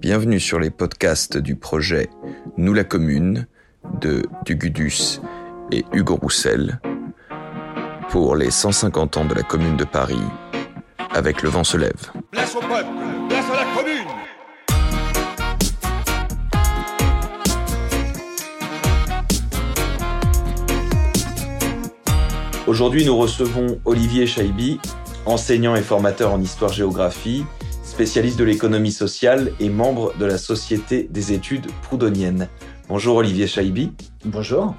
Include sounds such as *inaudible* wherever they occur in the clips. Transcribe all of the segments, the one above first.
Bienvenue sur les podcasts du projet Nous la Commune de Dugudus et Hugo Roussel pour les 150 ans de la Commune de Paris avec Le Vent se lève. Place au peuple, place à la commune Aujourd'hui, nous recevons Olivier Chaibi, enseignant et formateur en histoire-géographie, spécialiste de l'économie sociale et membre de la Société des études proudhoniennes. Bonjour Olivier Chaibi. Bonjour.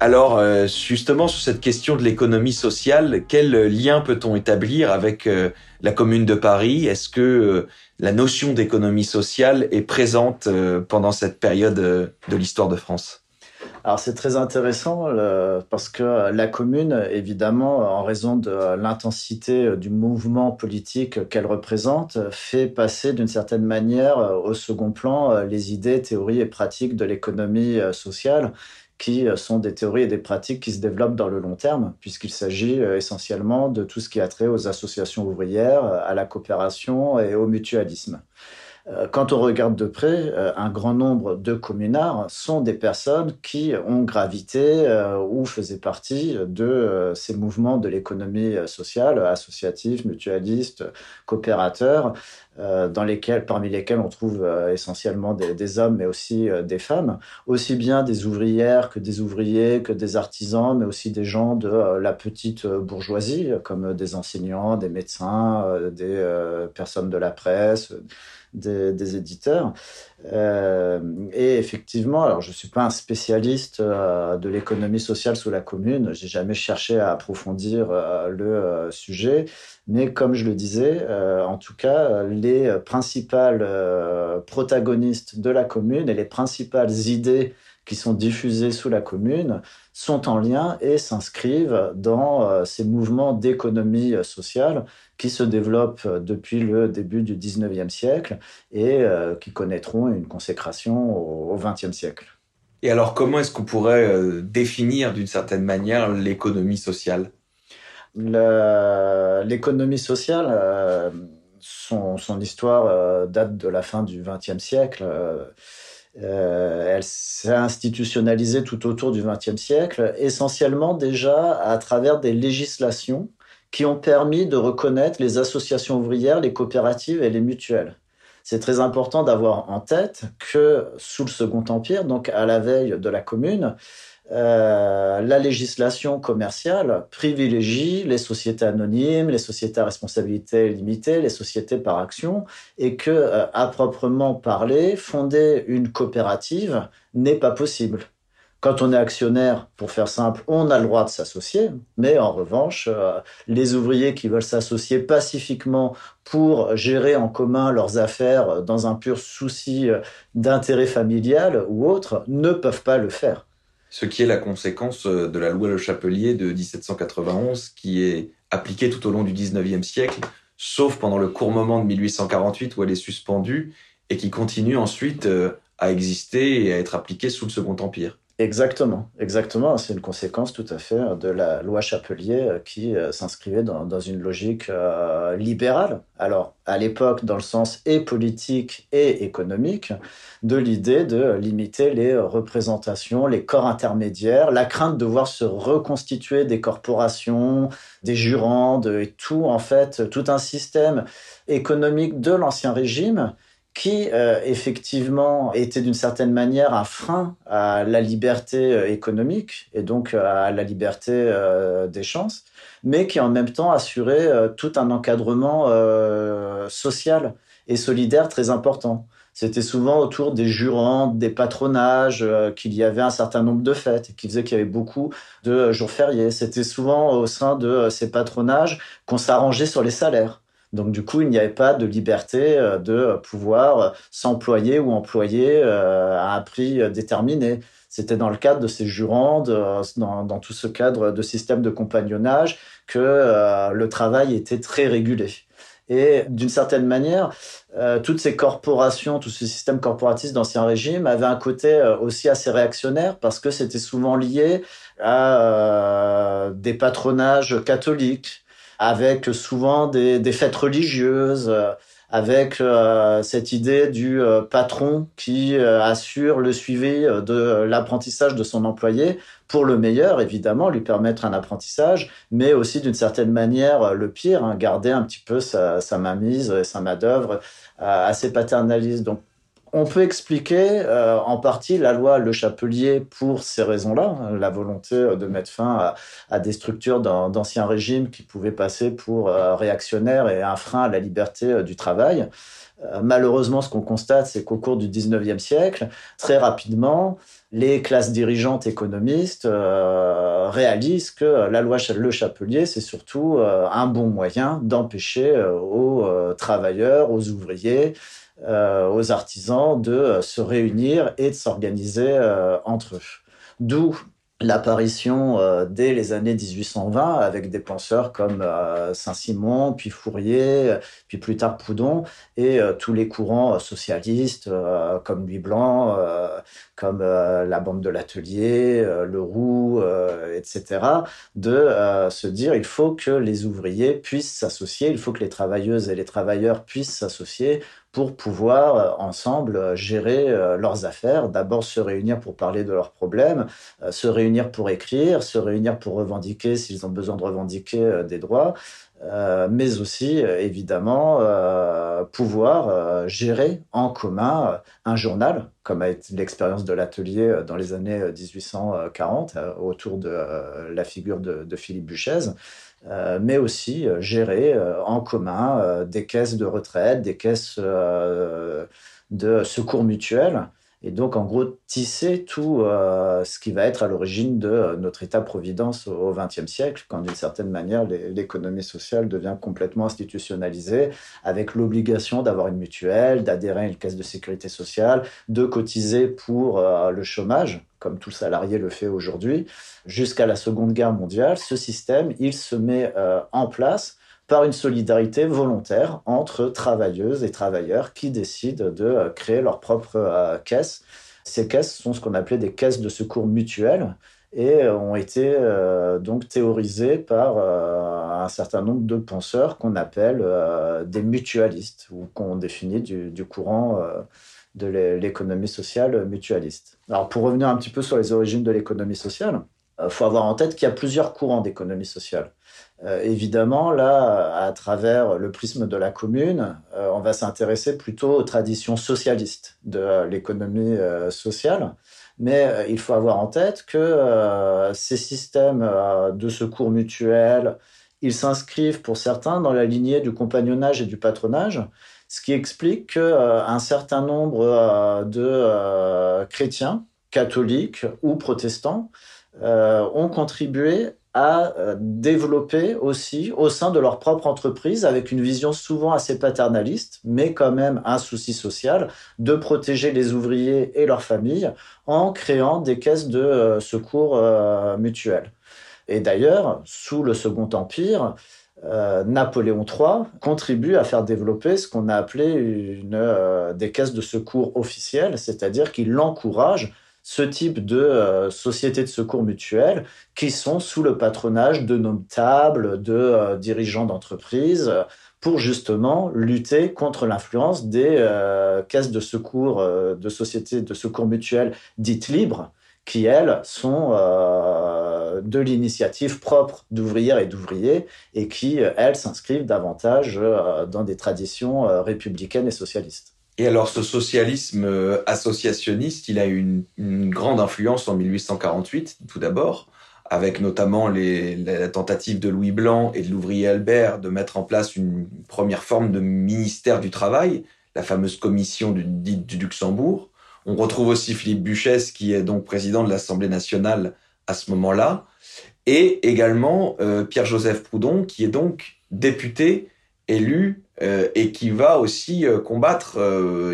Alors, euh, justement, sur cette question de l'économie sociale, quel lien peut-on établir avec euh, la Commune de Paris? Est-ce que euh, la notion d'économie sociale est présente pendant cette période de l'histoire de France? Alors c'est très intéressant parce que la commune, évidemment, en raison de l'intensité du mouvement politique qu'elle représente, fait passer d'une certaine manière au second plan les idées, théories et pratiques de l'économie sociale qui sont des théories et des pratiques qui se développent dans le long terme, puisqu'il s'agit essentiellement de tout ce qui a trait aux associations ouvrières, à la coopération et au mutualisme. Euh, quand on regarde de près, euh, un grand nombre de communards sont des personnes qui ont gravité euh, ou faisaient partie de ces mouvements de l'économie sociale, associative, mutualiste, coopérateur, dans lesquels, parmi lesquels on trouve essentiellement des, des, hommes, mais aussi des femmes, aussi bien des ouvrières que des ouvriers, que des artisans, mais aussi des gens de la petite bourgeoisie, comme des enseignants, des médecins, des personnes de la presse des, éditeurs. Euh, et effectivement, alors je ne suis pas un spécialiste euh, de l'économie sociale sous la commune, j'ai jamais cherché à approfondir euh, le sujet, mais comme je le disais, en tout cas, les principales protagonistes de la commune et les principales idées qui sont diffusées sous la commune sont en lien et s'inscrivent dans ces mouvements d'économie sociale qui se développent euh, depuis le début du 19e siècle et euh, qui connaîtront une consécration au, 20e siècle. Et alors, comment est-ce qu'on pourrait euh, définir d'une certaine manière l'économie sociale? L'économie sociale, son, histoire date de la fin du XXe siècle. Elle s'est institutionnalisée tout autour du XXe siècle, essentiellement déjà à travers des législations qui ont permis de reconnaître les associations ouvrières, les coopératives et les mutuelles. C'est très important d'avoir en tête que sous le Second Empire, donc à la veille de la Commune, euh, la législation commerciale privilégie les sociétés anonymes, les sociétés à responsabilité limitée, les sociétés par action, et que, euh, à proprement parler, fonder une coopérative n'est pas possible. Quand on est actionnaire, pour faire simple, on a le droit de s'associer, mais en revanche, euh, les ouvriers qui veulent s'associer pacifiquement pour gérer en commun leurs affaires dans un pur souci d'intérêt familial ou autre ne peuvent pas le faire. Ce qui est la conséquence euh, de la loi Le Chapelier de 1791 qui est appliquée tout au long du 19e siècle, sauf pendant le court moment de 1848 où elle est suspendue et qui continue ensuite à exister et à être appliquée sous le Second Empire. Exactement, exactement. C'est une conséquence tout à fait de la loi Chapelier euh, qui euh, s'inscrivait dans, une logique euh, libérale. Alors, à l'époque, dans le sens et politique et économique, de l'idée de limiter les représentations, les corps intermédiaires, la crainte de voir se reconstituer des corporations, des jurants, et tout, en fait, tout un système économique de l'Ancien Régime qui euh, effectivement était d'une certaine manière un frein à la liberté euh, économique et donc euh, à la liberté des chances, mais qui en même temps assurait tout un encadrement social et solidaire très important. C'était souvent autour des jurants, des patronages, qu'il y avait un certain nombre de fêtes, qui faisait qu'il y avait beaucoup de jours fériés. C'était souvent au sein de ces patronages qu'on s'arrangeait sur les salaires. Donc du coup, il n'y avait pas de liberté euh, de pouvoir s'employer ou employer euh, à un prix déterminé. C'était dans le cadre de ces jurandes, dans, tout ce cadre de système de compagnonnage, que euh, le travail était très régulé. Et d'une certaine manière, toutes ces corporations, tout ce système corporatiste d'Ancien Régime avait un côté aussi assez réactionnaire parce que c'était souvent lié à des patronages catholiques, avec souvent des, fêtes religieuses, euh, avec euh, cette idée du euh, patron qui assure le suivi de l'apprentissage de son employé pour le meilleur, évidemment, lui permettre un apprentissage, mais aussi d'une certaine manière le pire, hein, garder un petit peu sa, sa mainmise et sa main-d'œuvre assez paternaliste. Donc, on peut expliquer en partie la loi Le Chapelier pour ces raisons-là, la volonté de mettre fin à, des structures d'anciens régimes qui pouvaient passer pour réactionnaires et un frein à la liberté du travail. malheureusement, ce qu'on constate, c'est qu'au cours du 19e siècle, très rapidement, les classes dirigeantes économistes réalisent que la loi Le Chapelier, c'est surtout un bon moyen d'empêcher aux travailleurs, aux ouvriers, euh, aux artisans de euh, se réunir et de s'organiser euh, entre eux. D'où l'apparition dès les années 1820 avec des penseurs comme Saint-Simon, puis Fourier, puis plus tard Proudhon, et tous les courants socialistes comme Louis Blanc, comme la bande de l'atelier, le Roux, etc., de se dire il faut que les ouvriers puissent s'associer, il faut que les travailleuses et les travailleurs puissent s'associer pour pouvoir euh, ensemble euh, gérer euh, leurs affaires. D'abord se réunir pour parler de leurs problèmes, se réunir pour écrire, se réunir pour revendiquer s'ils ont besoin de revendiquer des droits, mais aussi évidemment pouvoir gérer en commun un journal, comme a été l'expérience de l'atelier dans les années 1840 autour de la figure de, de Philippe Buchez. Euh, mais aussi euh, gérer euh, en commun des caisses de retraite, des caisses de secours mutuels, et donc en gros tisser tout ce qui va être à l'origine de notre État-providence au XXe siècle, quand d'une certaine manière l'économie sociale devient complètement institutionnalisée, avec l'obligation d'avoir une mutuelle, d'adhérer à une caisse de sécurité sociale, de cotiser pour le chômage, comme tout salarié le fait aujourd'hui, jusqu'à la Seconde Guerre mondiale, ce système, il se met euh, en place par une solidarité volontaire entre travailleuses et travailleurs qui décident de euh, créer leur propre euh, caisse. Ces caisses sont ce qu'on appelait des caisses de secours mutuels et ont été donc théorisées par un certain nombre de penseurs qu'on appelle des mutualistes ou qu'on définit du, du courant de l'économie sociale mutualiste. Alors pour revenir un petit peu sur les origines de l'économie sociale, il euh, faut avoir en tête qu'il y a plusieurs courants d'économie sociale. Euh, évidemment, là, à travers le prisme de la commune, euh, on va s'intéresser plutôt aux traditions socialistes de l'économie sociale. Mais il faut avoir en tête que ces systèmes de secours mutuels, ils s'inscrivent pour certains dans la lignée du compagnonnage et du patronage, ce qui explique qu'un euh, certain nombre euh, de euh, chrétiens, catholiques ou protestants, ont contribué à développer aussi au sein de leur propre entreprise, avec une vision souvent assez paternaliste, mais quand même un souci social, de protéger les ouvriers et leurs familles en créant des caisses de secours mutuels. Et d'ailleurs, sous le Second Empire, euh, Napoléon III contribue à faire développer ce qu'on a appelé une, euh, des caisses de secours officielles, c'est-à-dire qu'il encourage ce type de euh, sociétés de secours mutuelles qui sont sous le patronage de notables, de dirigeants d'entreprises, pour justement lutter contre l'influence des caisses de secours, de sociétés de secours mutuelles dites libres, qui, elles, sont euh, de l'initiative propre d'ouvrières et d'ouvriers et qui, elles, s'inscrivent davantage euh, dans des traditions euh, républicaines et socialistes. Et alors, ce socialisme associationniste, il a une, une grande influence en 1848, tout d'abord, avec notamment la tentative de Louis Blanc et de l'ouvrier Albert de mettre en place une première forme de ministère du travail, la fameuse commission du, du Luxembourg. On retrouve aussi Philippe Buchès, qui est donc président de l'Assemblée nationale à ce moment-là, et également euh, Pierre-Joseph Proudhon, qui est donc député élu euh, et qui va aussi euh, combattre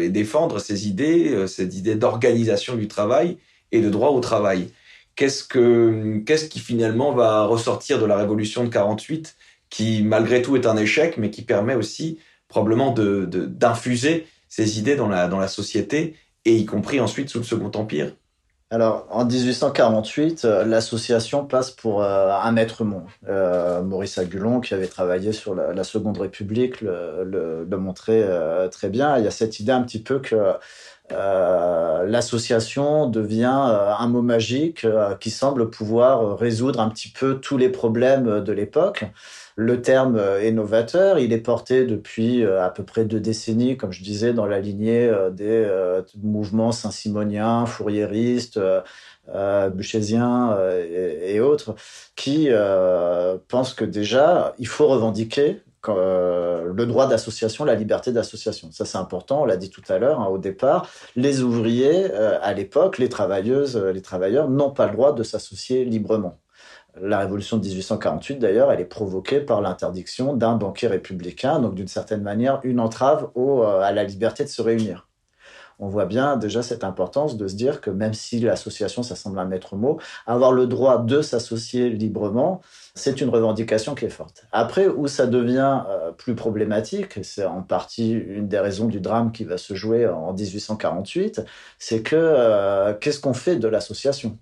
et défendre ces idées, ces idées d'organisation du travail et de droit au travail. Qu'est-ce que qu'est-ce qui finalement va ressortir de la révolution de 48 qui malgré tout est un échec mais qui permet aussi probablement d'infuser ces idées dans la société et y compris ensuite sous le Second Empire? Alors, en 1848, euh, l'association passe pour euh, un maître mot. Euh, Maurice Agulon, qui avait travaillé sur la, Seconde République, le, montrait très bien. Il y a cette idée un petit peu que l'association devient un mot magique qui semble pouvoir résoudre un petit peu tous les problèmes de l'époque. Le terme est novateur, il est porté depuis à peu près deux décennies, comme je disais, dans la lignée des mouvements saint-simoniens, fourriéristes, euh, et, autres, qui pensent que déjà, il faut revendiquer le droit d'association, la liberté d'association. Ça, c'est important, on l'a dit tout à l'heure, hein, au départ. Les ouvriers, à l'époque, les travailleuses, les travailleurs, n'ont pas le droit de s'associer librement. La révolution de 1848, d'ailleurs, elle est provoquée par l'interdiction d'un banquier républicain, donc d'une certaine manière une entrave euh, à la liberté de se réunir. On voit bien déjà cette importance de se dire que même si l'association, ça semble un maître mot, avoir le droit de s'associer librement, c'est une revendication qui est forte. Après, où ça devient euh, plus problématique, c'est en partie une des raisons du drame qui va se jouer en 1848, c'est que euh, qu'est-ce qu'on fait de l'association?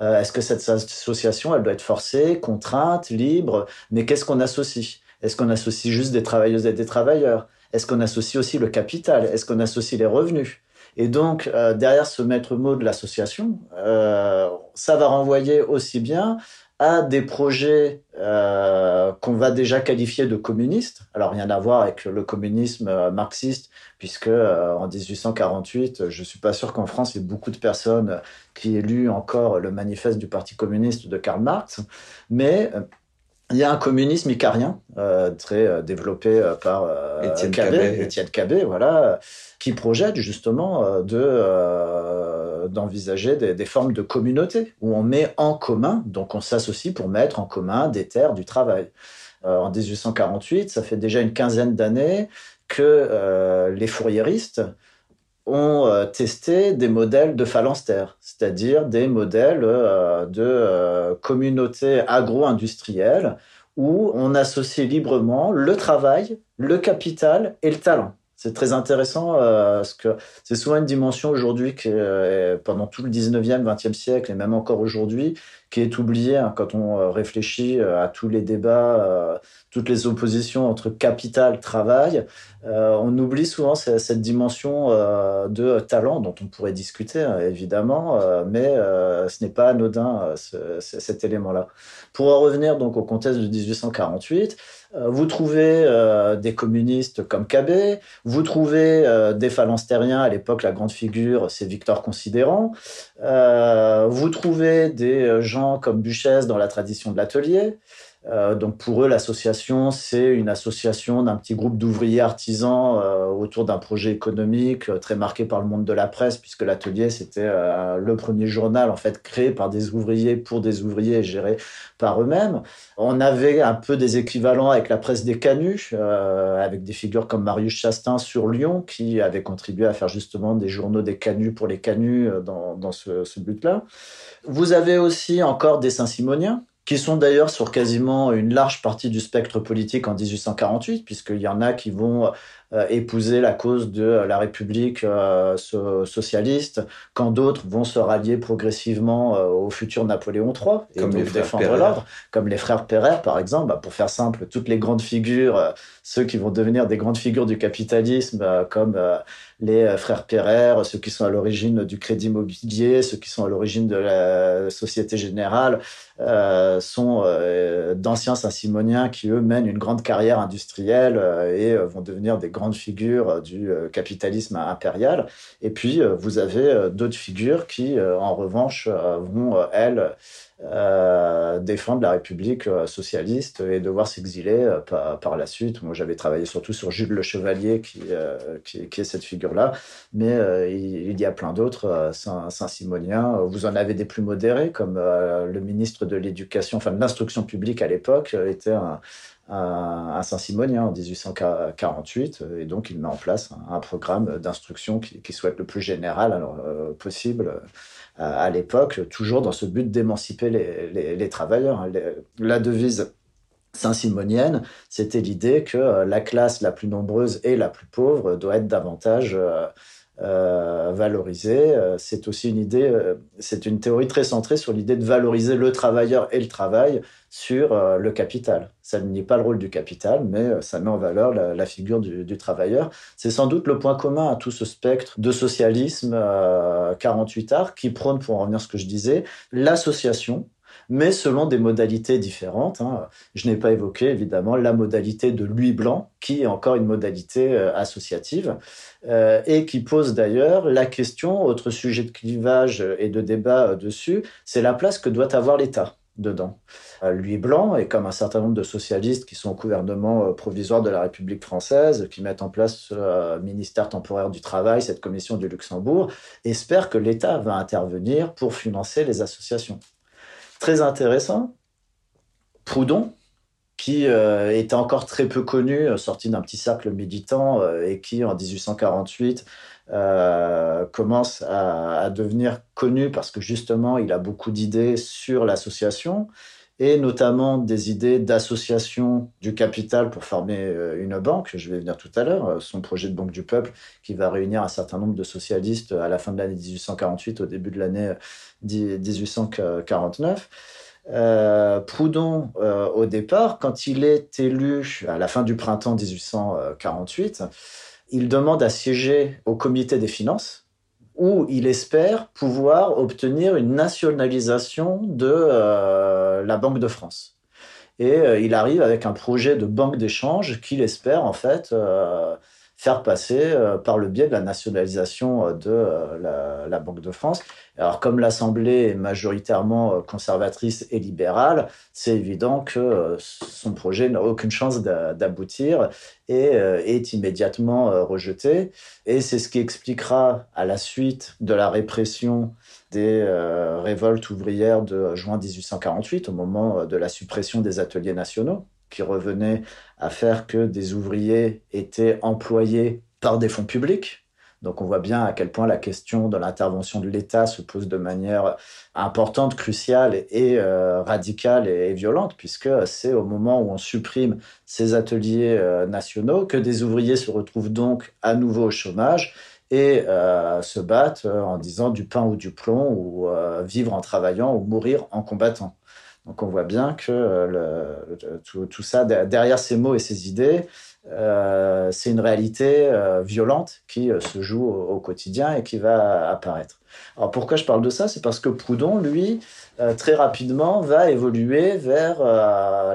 Euh, est-ce que cette association, elle doit être forcée, contrainte, libre? Mais qu'est-ce qu'on associe? Est-ce qu'on associe juste des travailleuses et des travailleurs? Est-ce qu'on associe aussi le capital? Est-ce qu'on associe les revenus? Et donc, euh, derrière ce maître mot de l'association, euh, ça va renvoyer aussi bien des projets euh, qu'on va déjà qualifier de communistes. Alors rien à voir avec le communisme euh, marxiste, puisque euh, en 1848, je suis pas sûr qu'en France il y ait beaucoup de personnes qui aient lu encore le manifeste du Parti communiste de Karl Marx, mais il y a un communisme icarien, très développé par Étienne Cabet. Étienne Cabet, voilà, qui projette justement de d'envisager des, formes de communauté où on met en commun, donc on s'associe pour mettre en commun des terres du travail. Euh, en 1848, ça fait déjà une quinzaine d'années que euh, les fourriéristes ont euh, testé des modèles de phalanstère, c'est-à-dire des modèles de communauté agro-industrielle où on associe librement le travail, le capital et le talent. C'est très intéressant euh, parce que c'est souvent une dimension aujourd'hui qui, euh, pendant tout le 19e, 20e siècle et même encore aujourd'hui, qui est oubliée hein, quand on euh, réfléchit à tous les débats, toutes les oppositions entre capital, travail. on oublie souvent cette, dimension de talent dont on pourrait discuter, hein, évidemment, mais ce n'est pas anodin, cet élément-là. Pour en revenir donc au contexte de 1848, euh, vous trouvez euh, des communistes comme Cabet, vous trouvez euh, des phalanstériens, à l'époque la grande figure c'est Victor Considérant, vous trouvez des gens comme Buchès dans la tradition de l'atelier, euh, donc pour eux, l'association, c'est une association d'un petit groupe d'ouvriers artisans euh, autour d'un projet économique euh, très marqué par le monde de la presse, puisque l'atelier, c'était le premier journal en fait créé par des ouvriers pour des ouvriers et géré par eux-mêmes. On avait un peu des équivalents avec la presse des canuts, avec des figures comme Marius Chastain sur Lyon, qui avait contribué à faire justement des journaux des canuts pour les canuts dans, dans ce, ce but-là. Vous avez aussi encore des Saint-Simoniens, qui sont d'ailleurs sur quasiment une large partie du spectre politique en 1848, puisqu'il y en a qui vont épouser la cause de la République euh, socialiste, quand d'autres vont se rallier progressivement euh, au futur Napoléon III et comme défendre l'ordre, comme les frères Perret par exemple. Bah, pour faire simple, toutes les grandes figures, ceux qui vont devenir des grandes figures du capitalisme, comme les frères Perret, ceux qui sont à l'origine du crédit immobilier, ceux qui sont à l'origine de la Société Générale, sont d'anciens Saint-Simoniens qui eux mènent une grande carrière industrielle et vont devenir des grands figure euh, du euh, capitalisme impérial. Et puis, euh, vous avez d'autres figures qui, en revanche, vont, elles, défendre la République socialiste et devoir s'exiler par, la suite. Moi, j'avais travaillé surtout sur Jules Le Chevalier, qui, qui, est cette figure-là, mais il, y a plein d'autres Saint-Simoniens. Vous en avez des plus modérés, comme le ministre de l'Éducation, enfin de l'Instruction publique à l'époque, était un, à Saint-Simonien en 1848, et donc il met en place un, programme d'instruction qui, soit le plus général euh, possible euh, à, l'époque, toujours dans ce but d'émanciper les, travailleurs. la devise saint-simonienne, c'était l'idée que la classe la plus nombreuse et la plus pauvre doit être davantage valorisé. C'est aussi une idée, c'est une théorie très centrée sur l'idée de valoriser le travailleur et le travail sur le capital. Ça ne nie pas le rôle du capital, mais ça met en valeur la, figure du, du travailleur. C'est sans doute le point commun à tout ce spectre de socialisme 48 art qui prône, pour en revenir à ce que je disais, l'association mais selon des modalités différentes. Hein. Je n'ai pas évoqué évidemment la modalité de lui blanc, qui est encore une modalité euh, associative, euh, et qui pose d'ailleurs la question, autre sujet de clivage et de débat euh, dessus, c'est la place que doit avoir l'État dedans. Lui blanc, et comme un certain nombre de socialistes qui sont au gouvernement provisoire de la République française, qui mettent en place ce ministère temporaire du travail, cette commission du Luxembourg, espère que l'État va intervenir pour financer les associations très intéressant. Proudhon, qui euh, était encore très peu connu, euh, sorti d'un petit cercle militant euh, et qui, en 1848, commence à, devenir connu parce que justement, il a beaucoup d'idées sur l'association et notamment des idées d'association du capital pour former une banque. Je vais venir tout à l'heure. Son projet de banque du peuple qui va réunir un certain nombre de socialistes à la fin de l'année 1848, au début de l'année 1849. Euh, Proudhon, euh, au départ, quand il est élu à la fin du printemps 1848, il demande à siéger au comité des finances, où il espère pouvoir obtenir une nationalisation de euh, la Banque de France. Et il arrive avec un projet de banque d'échange qu'il espère en fait faire passer euh, par le biais de la nationalisation euh, de euh, la, Banque de France. Alors, comme l'Assemblée est majoritairement conservatrice et libérale, c'est évident que son projet n'a aucune chance d'aboutir et est immédiatement rejeté. Et c'est ce qui expliquera, à la suite de la répression des révoltes ouvrières de juin 1848, au moment de la suppression des ateliers nationaux, qui revenait à faire que des ouvriers étaient employés par des fonds publics. Donc on voit bien à quel point la question de l'intervention de l'État se pose de manière importante, cruciale et euh, radicale et, violente, puisque c'est au moment où on supprime ces ateliers euh, nationaux que des ouvriers se retrouvent donc à nouveau au chômage et euh, se battent en disant du pain ou du plomb, ou vivre en travaillant ou mourir en combattant. Donc on voit bien que euh, tout, ça, derrière ces mots et ces idées, euh, c'est une réalité euh, violente qui se joue au, quotidien et qui va apparaître. Alors pourquoi je parle de ça? C'est parce que Proudhon, lui, très rapidement, va évoluer vers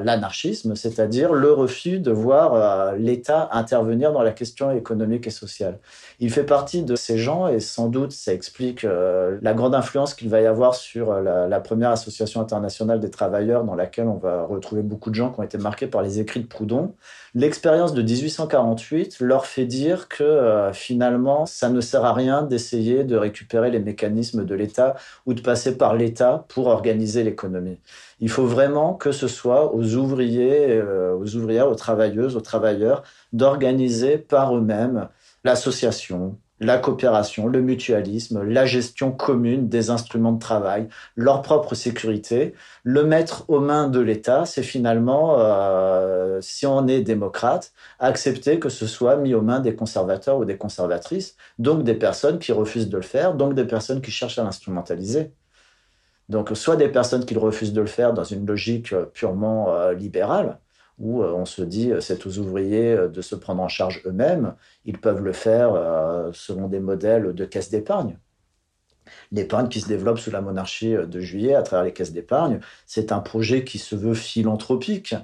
l'anarchisme, c'est-à-dire le refus de voir l'État intervenir dans la question économique et sociale. Il fait partie de ces gens et sans doute ça explique euh, la grande influence qu'il va y avoir sur euh, la, première association internationale des travailleurs dans laquelle on va retrouver beaucoup de gens qui ont été marqués par les écrits de Proudhon. L'expérience de 1848 leur fait dire que euh, finalement ça ne sert à rien d'essayer de récupérer les mécanismes de l'État ou de passer par l'État pour organiser l'économie. Il faut vraiment que ce soit aux ouvriers, aux ouvrières, aux travailleuses, aux travailleurs d'organiser par eux-mêmes l'association, la coopération, le mutualisme, la gestion commune des instruments de travail, leur propre sécurité. Le mettre aux mains de l'État, c'est finalement, euh, si on est démocrate, accepter que ce soit mis aux mains des conservateurs ou des conservatrices, donc des personnes qui refusent de le faire, donc des personnes qui cherchent à l'instrumentaliser. Donc soit des personnes qui refusent de le faire dans une logique purement euh, libérale, où euh, on se dit euh, c'est aux ouvriers euh, de se prendre en charge eux-mêmes. Ils peuvent le faire selon des modèles de caisse d'épargne. L'épargne qui se développe sous la monarchie de Juillet à travers les caisses d'épargne, c'est un projet qui se veut philanthropique.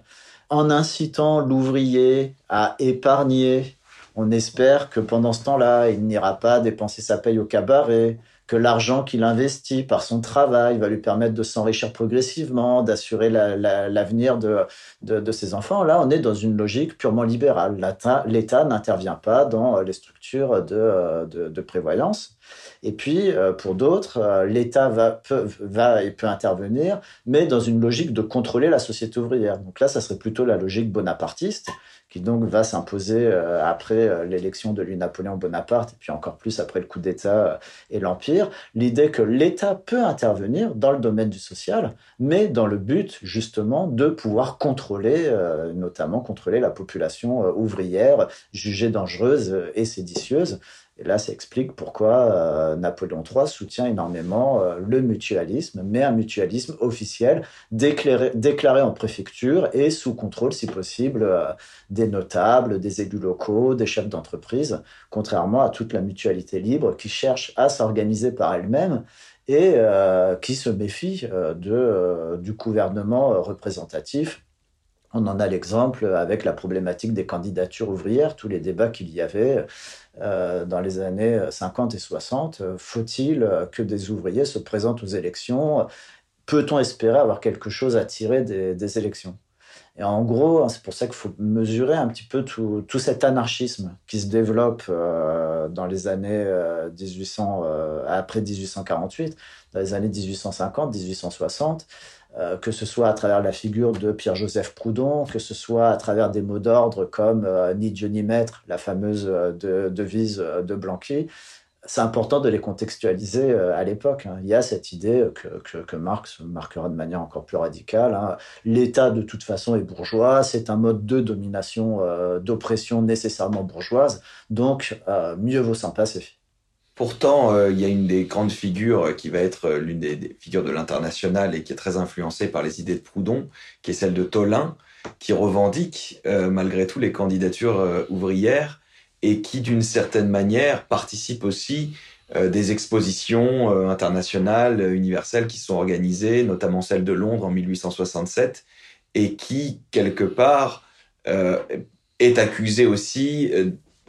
En incitant l'ouvrier à épargner, on espère que pendant ce temps-là, il n'ira pas dépenser sa paye au cabaret, que l'argent qu'il investit par son travail va lui permettre de s'enrichir progressivement, d'assurer l'avenir de, de, ses enfants. Là, on est dans une logique purement libérale. L'État n'intervient pas dans les structures de, de prévoyance. Et puis, euh, pour d'autres, euh, l'État va, va et peut intervenir, mais dans une logique de contrôler la société ouvrière. Donc là, ça serait plutôt la logique bonapartiste, qui donc va s'imposer euh, après l'élection de lui Napoléon Bonaparte, et puis encore plus après le coup d'État et l'Empire. L'idée que l'État peut intervenir dans le domaine du social, mais dans le but justement de pouvoir contrôler, notamment contrôler la population ouvrière jugée dangereuse et séditieuse, Et là, ça explique pourquoi euh, Napoléon III soutient énormément euh, le mutualisme, mais un mutualisme officiel déclaré, en préfecture et sous contrôle, si possible, euh, des notables, des élus locaux, des chefs d'entreprise, contrairement à toute la mutualité libre qui cherche à s'organiser par elle-même et qui se méfie du gouvernement représentatif on en a l'exemple avec la problématique des candidatures ouvrières, tous les débats qu'il y avait euh, dans les années 50 et 60. Faut-il que des ouvriers se présentent aux élections? Peut-on espérer avoir quelque chose à tirer des, élections? Et en gros, c'est pour ça qu'il faut mesurer un petit peu tout, cet anarchisme qui se développe euh, dans les années 1800, euh, après 1848, dans les années 1850, 1860 euh, que ce soit à travers la figure de Pierre-Joseph Proudhon, que ce soit à travers des mots d'ordre comme euh, Ni Dieu ni maître, la fameuse euh, devise de Blanqui. C'est important de les contextualiser à l'époque. Hein. Il y a cette idée que, que, Marx marquera de manière encore plus radicale. Hein. L'État, de toute façon, est bourgeois. C'est un mode de domination, d'oppression nécessairement bourgeoise. Donc, mieux vaut s'en passer. Pourtant, euh, il y a une des grandes figures euh, qui va être euh, l'une des, figures de l'international et qui est très influencée par les idées de Proudhon, qui est celle de Tolin, qui revendique malgré tout les candidatures ouvrières et qui, d'une certaine manière, participe aussi des expositions internationales, universelles qui sont organisées, notamment celle de Londres en 1867, et qui, quelque part, est accusée aussi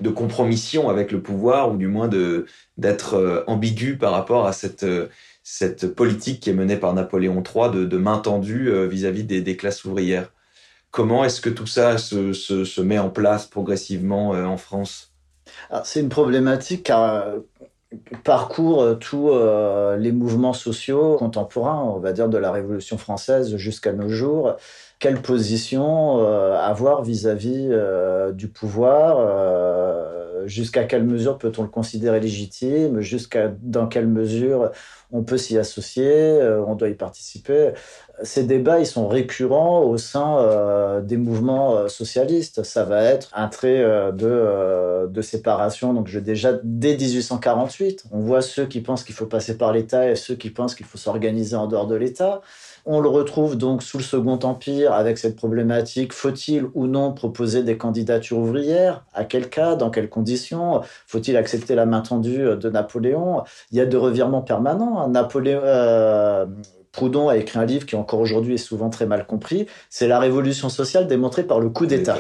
de compromission avec le pouvoir ou du moins de d'être euh, ambigu par rapport à cette euh, cette politique qui est menée par Napoléon III de, de main tendue euh, vis-à-vis des, classes ouvrières. Comment est-ce que tout ça se, se, se, met en place progressivement en France? C'est une problématique car parcourt tous les mouvements sociaux contemporains, on va dire de la Révolution française jusqu'à nos jours quelle position euh, avoir vis-à-vis euh, du pouvoir, euh, jusqu'à quelle mesure peut-on le considérer légitime, jusqu'à dans quelle mesure on peut s'y associer, on doit y participer. Ces débats, ils sont récurrents au sein des mouvements socialistes. Ça va être un trait de, de séparation. Donc, déjà, dès 1848, on voit ceux qui pensent qu'il faut passer par l'État et ceux qui pensent qu'il faut s'organiser en dehors de l'État. On le retrouve donc sous le Second Empire avec cette problématique faut-il ou non proposer des candidatures ouvrières? À quel cas? Dans quelles conditions? Faut-il accepter la main tendue de Napoléon? Il y a de revirements permanents. Hein. Napoléon. Euh, Proudhon a écrit un livre qui encore aujourd'hui est souvent très mal compris, c'est la révolution sociale démontrée par le coup d'État.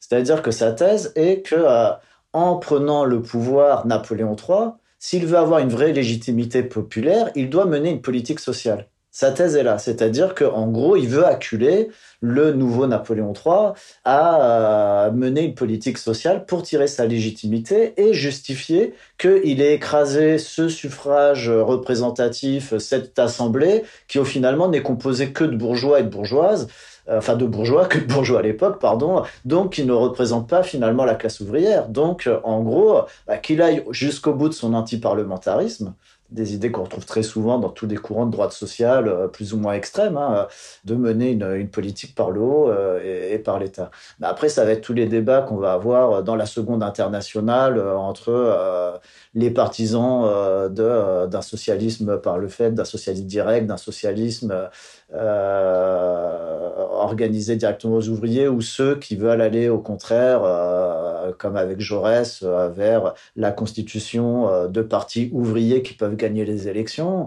C'est-à-dire que sa thèse est que euh, en prenant le pouvoir Napoléon III, s'il veut avoir une vraie légitimité populaire, il doit mener une politique sociale. Sa thèse est là, c'est-à-dire qu'en gros, il veut acculer le nouveau Napoléon III à euh, mener une politique sociale pour tirer sa légitimité et justifier qu'il ait écrasé ce suffrage représentatif, cette assemblée, qui au finalement n'est composée que de bourgeois et de bourgeoises, euh, enfin de bourgeois, que de bourgeois à l'époque, pardon, donc qui ne représente pas finalement la classe ouvrière. Donc, en gros, bah, qu'il aille jusqu'au bout de son antiparlementarisme, des idées qu'on retrouve très souvent dans tous les courants de droite sociale, euh, plus ou moins extrêmes, hein, de mener une, politique par le haut euh, et, par l'État. Après, ça va être tous les débats qu'on va avoir dans la seconde internationale euh, entre les partisans d'un socialisme par le fait, d'un socialisme direct, d'un socialisme euh, organisé directement aux ouvriers ou ceux qui veulent aller au contraire, euh, comme avec Jaurès, euh, vers la constitution de partis ouvriers qui peuvent gagner les élections.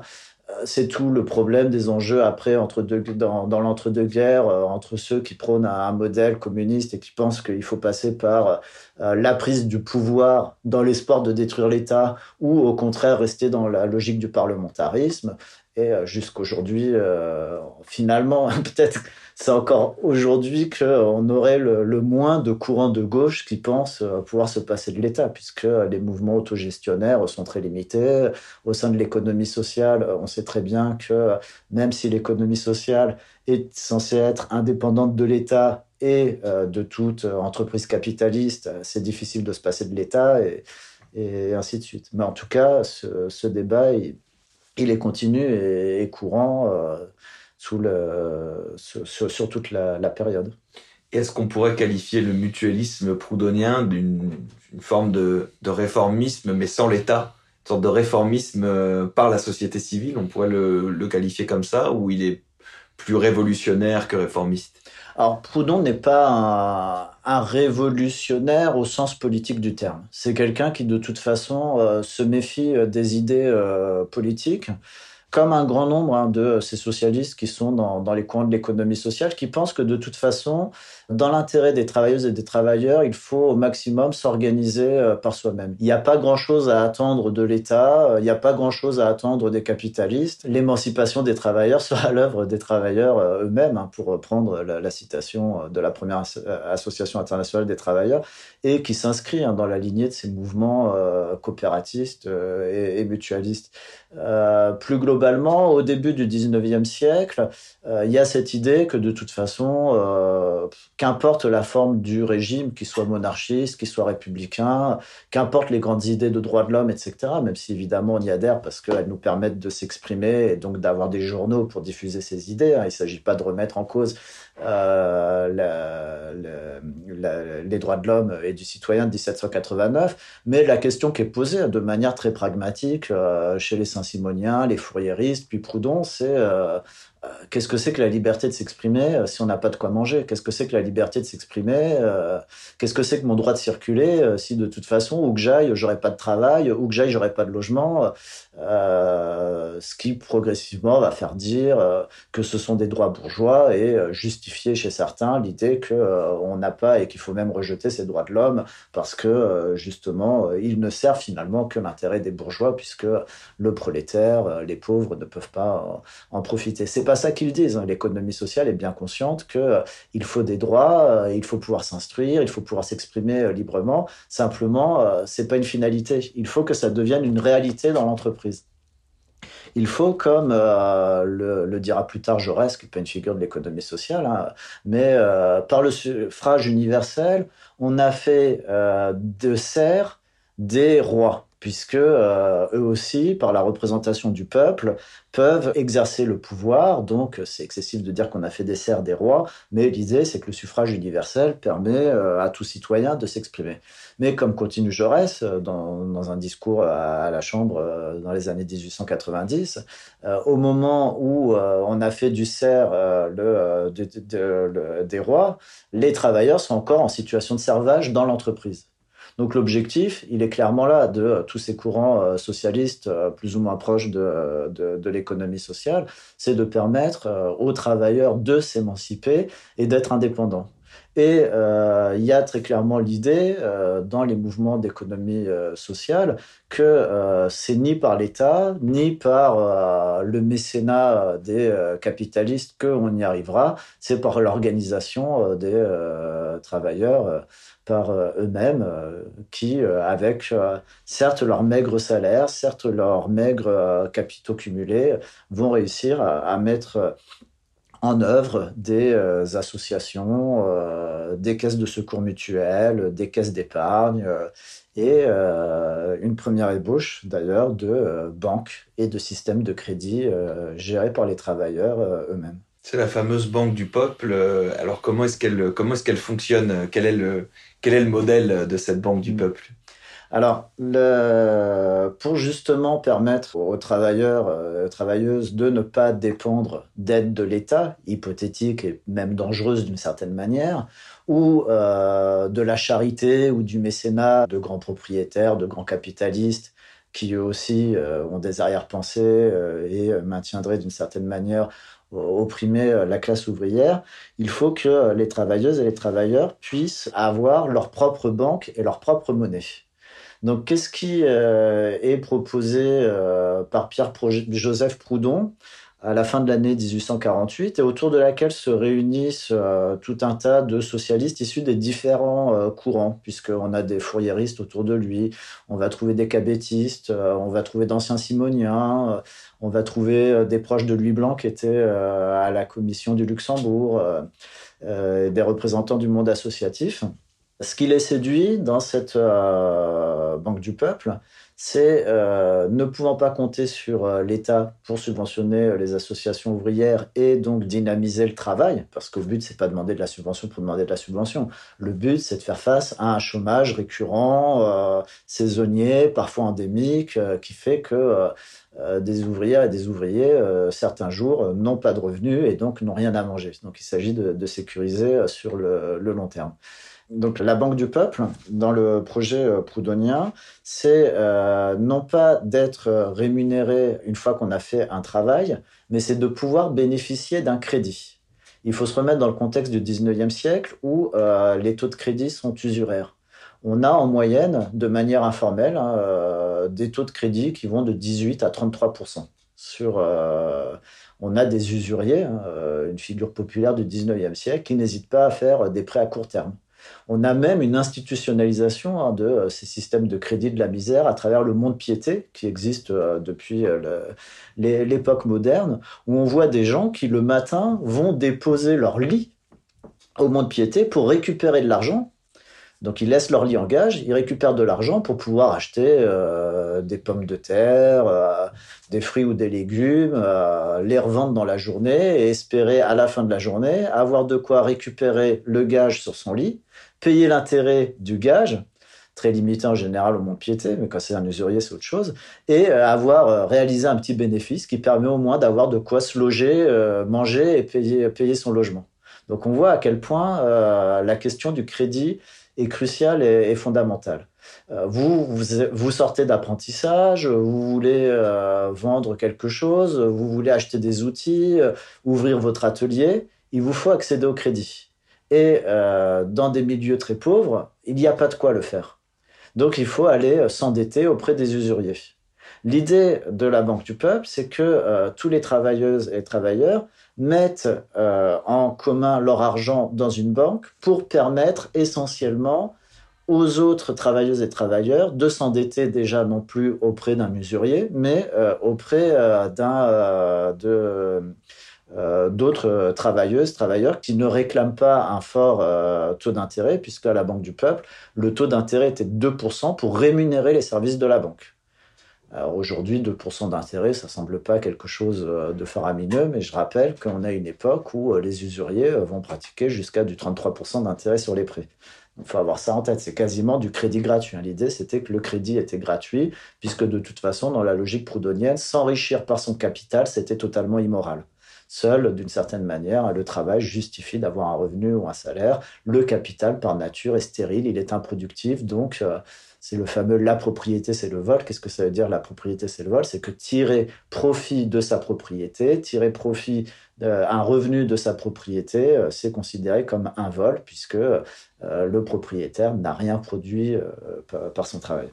C'est tout le problème des enjeux après entre deux, dans l'entre-deux-guerres entre ceux qui prônent un, modèle communiste et qui pensent qu'il faut passer par la prise du pouvoir dans l'espoir de détruire l'État ou au contraire rester dans la logique du parlementarisme et euh, jusqu'aujourd'hui, euh, finalement, *laughs* peut-être c'est encore aujourd'hui qu'on aurait le, moins de courants de gauche qui pensent euh, pouvoir se passer de l'État, puisque les mouvements autogestionnaires sont très limités. Au sein de l'économie sociale, on sait très bien que même si l'économie sociale est censée être indépendante de l'État et de toute entreprise capitaliste, c'est difficile de se passer de l'État et, et, ainsi de suite. Mais en tout cas, ce, ce débat, il, il est continu et, courant euh, le, sur, toute la, période. Est-ce qu'on pourrait qualifier le mutualisme proudhonien d'une forme de, réformisme, mais sans l'État? Une sorte de réformisme euh, par la société civile, on pourrait le, qualifier comme ça, ou il est plus révolutionnaire que réformiste? Alors, Proudhon n'est pas un, révolutionnaire au sens politique du terme. C'est quelqu'un qui, de toute façon, euh, se méfie euh, des idées politiques comme un grand nombre hein, de ces socialistes qui sont dans, les coins de l'économie sociale, qui pensent que de toute façon, dans l'intérêt des travailleuses et des travailleurs, il faut au maximum s'organiser euh, par soi-même. Il n'y a pas grand-chose à attendre de l'État, euh, il n'y a pas grand-chose à attendre des capitalistes. L'émancipation des travailleurs *laughs* sera l'œuvre des travailleurs euh, eux-mêmes, hein, pour reprendre la, citation de la première association internationale des travailleurs, et qui s'inscrit hein, dans la lignée de ces mouvements coopératistes et mutualistes. Euh, plus globalement, au début du 19e siècle, euh, il y a cette idée que de toute façon, euh, qu'importe la forme du régime, qu'il soit monarchiste, qu'il soit républicain, qu'importe les grandes idées de droits de l'homme, etc., même si évidemment on y adhère parce qu'elles nous permettent de s'exprimer et donc d'avoir des journaux pour diffuser ces idées. Hein. Il ne s'agit pas de remettre en cause euh, les droits de l'homme et du citoyen de 1789, mais la question qui est posée de manière très pragmatique euh, chez les Saint-Simoniens, les Fourriéristes, puis Proudhon, c'est euh, qu'est-ce que c'est que la liberté de s'exprimer si on n'a pas de quoi manger? Qu'est-ce que c'est que la liberté de s'exprimer Qu'est-ce que c'est que mon droit de circuler si de toute façon, où que j'aille, j'aurais pas de travail, où que j'aille, j'aurais pas de logement Ce qui progressivement va faire dire que ce sont des droits bourgeois et justifier chez certains l'idée qu'on n'a pas et qu'il faut même rejeter ces droits de l'homme parce que justement, ils ne servent finalement que l'intérêt des bourgeois puisque le prolétaire, les pauvres ne peuvent pas en profiter. C'est pas ça qu'ils disent. Hein. L'économie sociale est bien consciente euh, il faut des droits, euh, il faut pouvoir s'instruire, il faut pouvoir s'exprimer euh, librement. Simplement, c'est pas une finalité. Il faut que ça devienne une réalité dans l'entreprise. Il faut, comme le, dira plus tard Jaurès, qui n'est pas une figure de l'économie sociale, hein, mais par le suffrage universel, on a fait de serfs des rois puisque eux aussi, par la représentation du peuple, peuvent exercer le pouvoir. Donc, c'est excessif de dire qu'on a fait des serfs des rois, mais l'idée, c'est que le suffrage universel permet euh, à tout citoyen de s'exprimer. Mais comme continue Jaurès euh, dans, un discours à, la Chambre euh, dans les années 1890, au moment où on a fait du serf des rois, les travailleurs sont encore en situation de servage dans l'entreprise. Donc l'objectif, il est clairement là de euh, tous ces courants euh, socialistes euh, plus ou moins proches de, de, l'économie sociale, c'est de permettre aux travailleurs de s'émanciper et d'être indépendants. Et il y a très clairement l'idée dans les mouvements d'économie sociale que c'est ni par l'État ni par le mécénat des capitalistes qu'on y arrivera, c'est par l'organisation des travailleurs par euh, eux-mêmes, euh, qui, euh, avec certes leur maigre salaire, certes leurs maigres capitaux cumulés, vont réussir à, mettre en œuvre des associations, des caisses de secours mutuels, des caisses d'épargne et une première ébauche d'ailleurs de banques et de systèmes de crédit gérés par les travailleurs eux-mêmes. C'est la fameuse banque du peuple. Alors comment est-ce qu'elle comment est-ce qu'elle fonctionne? Quel est le quel est le modèle de cette banque du peuple? Alors, pour justement permettre aux travailleurs, euh, travailleuses de ne pas dépendre d'aides de l'État, hypothétique et même dangereuse d'une certaine manière, ou euh, de la charité ou du mécénat de grands propriétaires, de grands capitalistes, qui eux aussi euh, ont des arrière-pensées et maintiendraient d'une certaine manière opprimer euh, la classe ouvrière, il faut que les travailleuses et les travailleurs puissent avoir leur propre banque et leur propre monnaie. Donc, qu'est-ce qui euh, est proposé euh, par Pierre-Joseph Proudhon à la fin de l'année 1848 et autour de laquelle se réunissent euh, tout un tas de socialistes issus des différents courants, puisqu'on a des fourriéristes autour de lui, on va trouver des cabettistes, euh, on va trouver d'anciens simoniens, on va trouver des proches de Louis Blanc qui étaient à la commission du Luxembourg, des représentants du monde associatif. Ce qui les séduit dans cette Banque du Peuple, c'est euh, ne pouvant pas compter sur euh, l'État pour subventionner euh, les associations ouvrières et donc dynamiser le travail, parce que le but c'est pas demander de la subvention pour demander de la subvention. Le but c'est de faire face à un chômage récurrent, saisonnier, parfois endémique, qui fait que des ouvrières et des ouvriers certains jours n'ont pas de revenus et donc n'ont rien à manger. Donc il s'agit de, sécuriser sur le long terme donc la Banque du Peuple, dans le projet euh, proudhonien, c'est euh, non pas d'être rémunéré une fois qu'on a fait un travail, mais c'est de pouvoir bénéficier d'un crédit. Il faut se remettre dans le contexte du 19e siècle où euh, les taux de crédit sont usuraires. On a en moyenne, de manière informelle, hein, des taux de crédit qui vont de 18 à 33% sur, on a des usuriers, hein, une figure populaire du 19e siècle, qui n'hésitent pas à faire des prêts à court terme. On a même une institutionnalisation hein, de euh, ces systèmes de crédit de la misère à travers le monde piété qui existe euh, depuis euh, l'époque moderne, où on voit des gens qui le matin vont déposer leur lit au monde piété pour récupérer de l'argent. Donc ils laissent leur lit en gage, ils récupèrent de l'argent pour pouvoir acheter des pommes de terre, des fruits ou des légumes, les revendre dans la journée et espérer à la fin de la journée avoir de quoi récupérer le gage sur son lit payer l'intérêt du gage, très limité en général au monde piété, mais quand c'est un usurier, c'est autre chose, et euh, avoir euh, réalisé un petit bénéfice qui permet au moins d'avoir de quoi se loger, euh, manger et payer, payer son logement. Donc on voit à quel point la question du crédit est cruciale et, fondamentale. Vous, vous, sortez d'apprentissage, vous voulez vendre quelque chose, vous voulez acheter des outils, ouvrir votre atelier, il vous faut accéder au crédit. Et euh, dans des milieux très pauvres, il n'y a pas de quoi le faire. Donc il faut aller euh, s'endetter auprès des usuriers. L'idée de la Banque du Peuple, c'est que euh, tous les travailleuses et travailleurs mettent en commun leur argent dans une banque pour permettre essentiellement aux autres travailleuses et travailleurs de s'endetter déjà non plus auprès d'un usurier, mais auprès d'un de euh, d'autres euh, travailleuses, travailleurs qui ne réclament pas un fort euh, taux d'intérêt, puisque à la Banque du Peuple, le taux d'intérêt était de 2% pour rémunérer les services de la banque. Aujourd'hui, 2% d'intérêt, ça semble pas quelque chose de faramineux, mais je rappelle qu'on a une époque où les usuriers vont pratiquer jusqu'à du 33% d'intérêt sur les prêts. Il faut avoir ça en tête, c'est quasiment du crédit gratuit. Hein. L'idée, c'était que le crédit était gratuit, puisque de toute façon, dans la logique proudhonienne, s'enrichir par son capital, c'était totalement immoral. Seul, d'une certaine manière, le travail justifie d'avoir un revenu ou un salaire. Le capital, par nature, est stérile, il est improductif. Donc, euh, c'est le fameux la propriété, c'est le vol. Qu'est-ce que ça veut dire la propriété, c'est le vol? C'est que tirer profit de sa propriété, tirer profit d'un revenu de sa propriété, euh, c'est considéré comme un vol puisque euh, le propriétaire n'a rien produit par son travail.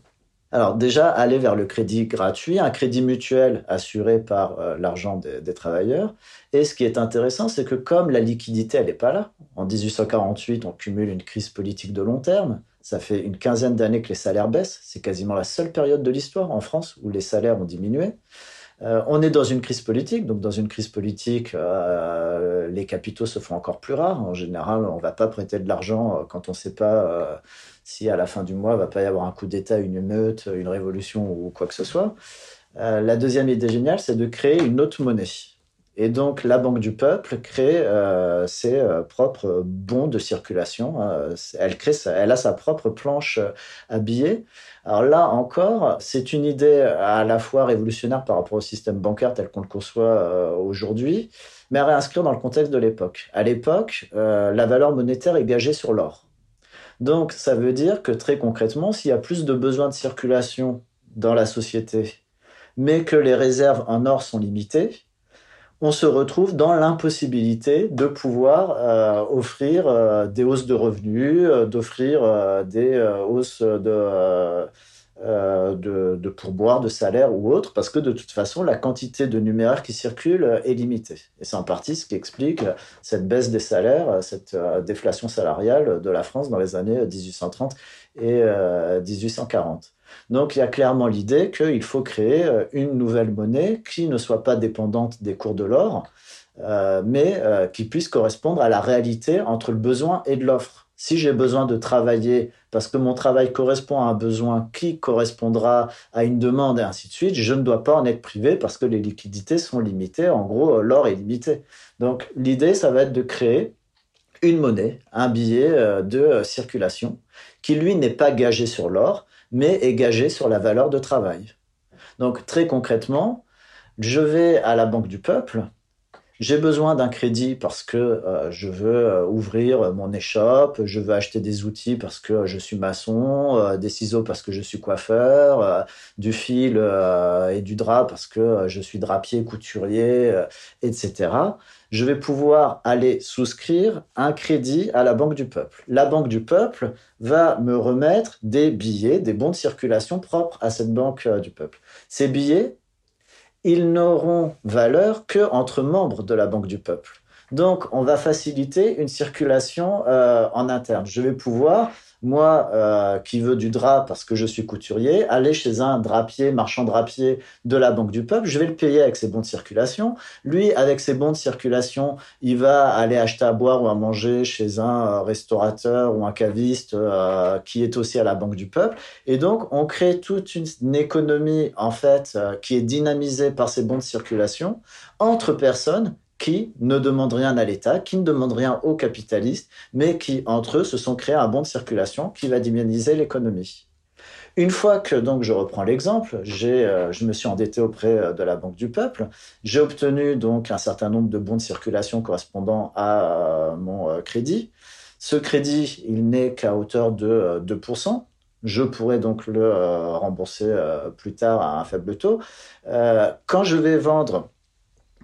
Alors déjà, aller vers le crédit gratuit, un crédit mutuel assuré par euh, l'argent des, travailleurs. Et ce qui est intéressant, c'est que comme la liquidité, elle n'est pas là, en 1848, on cumule une crise politique de long terme. Ça fait une quinzaine d'années que les salaires baissent. C'est quasiment la seule période de l'histoire en France où les salaires ont diminué. Euh, on est dans une crise politique, donc dans une crise politique, euh, les capitaux se font encore plus rares. En général, on ne va pas prêter de l'argent quand on ne sait pas si à la fin du mois, il va pas y avoir un coup d'État, une meute, une révolution ou quoi que ce soit. Euh, la deuxième idée géniale, c'est de créer une autre monnaie. Et donc, la Banque du Peuple crée euh, ses euh, propres bons de circulation. elle, crée elle a sa propre planche à billets. Alors là encore, c'est une idée à la fois révolutionnaire par rapport au système bancaire tel qu'on le conçoit aujourd'hui, mais à réinscrire dans le contexte de l'époque. À l'époque, la valeur monétaire est gagée sur l'or. Donc, ça veut dire que très concrètement, s'il y a plus de besoins de circulation dans la société, mais que les réserves en or sont limitées, on se retrouve dans l'impossibilité de pouvoir euh, offrir euh, des hausses de revenus, euh, d'offrir des hausses de de, de pourboire, de salaire ou autre, parce que de toute façon, la quantité de numéraire qui circule est limitée. Et c'est en partie ce qui explique cette baisse des salaires, cette déflation salariale de la France dans les années 1830 et 1840. Donc il y a clairement l'idée qu'il faut créer une nouvelle monnaie qui ne soit pas dépendante des cours de l'or, mais qui puisse correspondre à la réalité entre le besoin et de l'offre. Si j'ai besoin de travailler parce que mon travail correspond à un besoin qui correspondra à une demande et ainsi de suite, je ne dois pas en être privé parce que les liquidités sont limitées. En gros, l'or est limité. Donc l'idée, ça va être de créer une monnaie, un billet euh, de euh, circulation qui, lui, n'est pas gagé sur l'or, mais est gagé sur la valeur de travail. Donc très concrètement, je vais à la Banque du Peuple, j'ai besoin d'un crédit parce que euh, je veux euh, ouvrir mon échoppe, je veux acheter des outils parce que je suis maçon, euh, des ciseaux parce que je suis coiffeur, du fil et du drap parce que je suis drapier, couturier, etc. Je vais pouvoir aller souscrire un crédit à la Banque du Peuple. La Banque du Peuple va me remettre des billets, des bons de circulation propres à cette Banque du Peuple. Ces billets, ils n'auront valeur que entre membres de la Banque du Peuple. Donc, on va faciliter une circulation euh, en interne. Je vais pouvoir moi, euh, qui veux du drap parce que je suis couturier, aller chez un drapier, marchand drapier de la Banque du Peuple, je vais le payer avec ses bons de circulation. Lui, avec ses bons de circulation, il va aller acheter à boire ou à manger chez un euh, restaurateur ou un caviste euh, qui est aussi à la Banque du Peuple. Et donc, on crée toute une, économie, en fait, qui est dynamisée par ces bons de circulation entre personnes qui ne demandent rien à l'État, qui ne demandent rien aux capitalistes, mais qui, entre eux, se sont créés un bon de circulation qui va dynamiser l'économie. Une fois que donc je reprends l'exemple, euh, je me suis endetté auprès euh, de la Banque du Peuple, j'ai obtenu donc un certain nombre de bons de circulation correspondant à euh, mon crédit. Ce crédit, il n'est qu'à hauteur de 2%. Je pourrais donc le rembourser plus tard à un faible taux. quand je vais vendre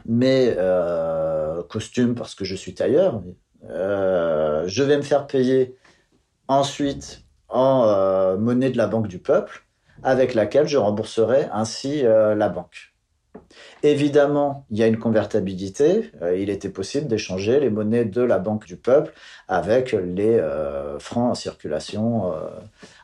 mes euh, costumes parce que je suis tailleur. Euh, je vais me faire payer ensuite en euh, monnaie de la Banque du Peuple, avec laquelle je rembourserai ainsi la banque. Évidemment, il y a une convertibilité. il était possible d'échanger les monnaies de la Banque du Peuple avec les francs en circulation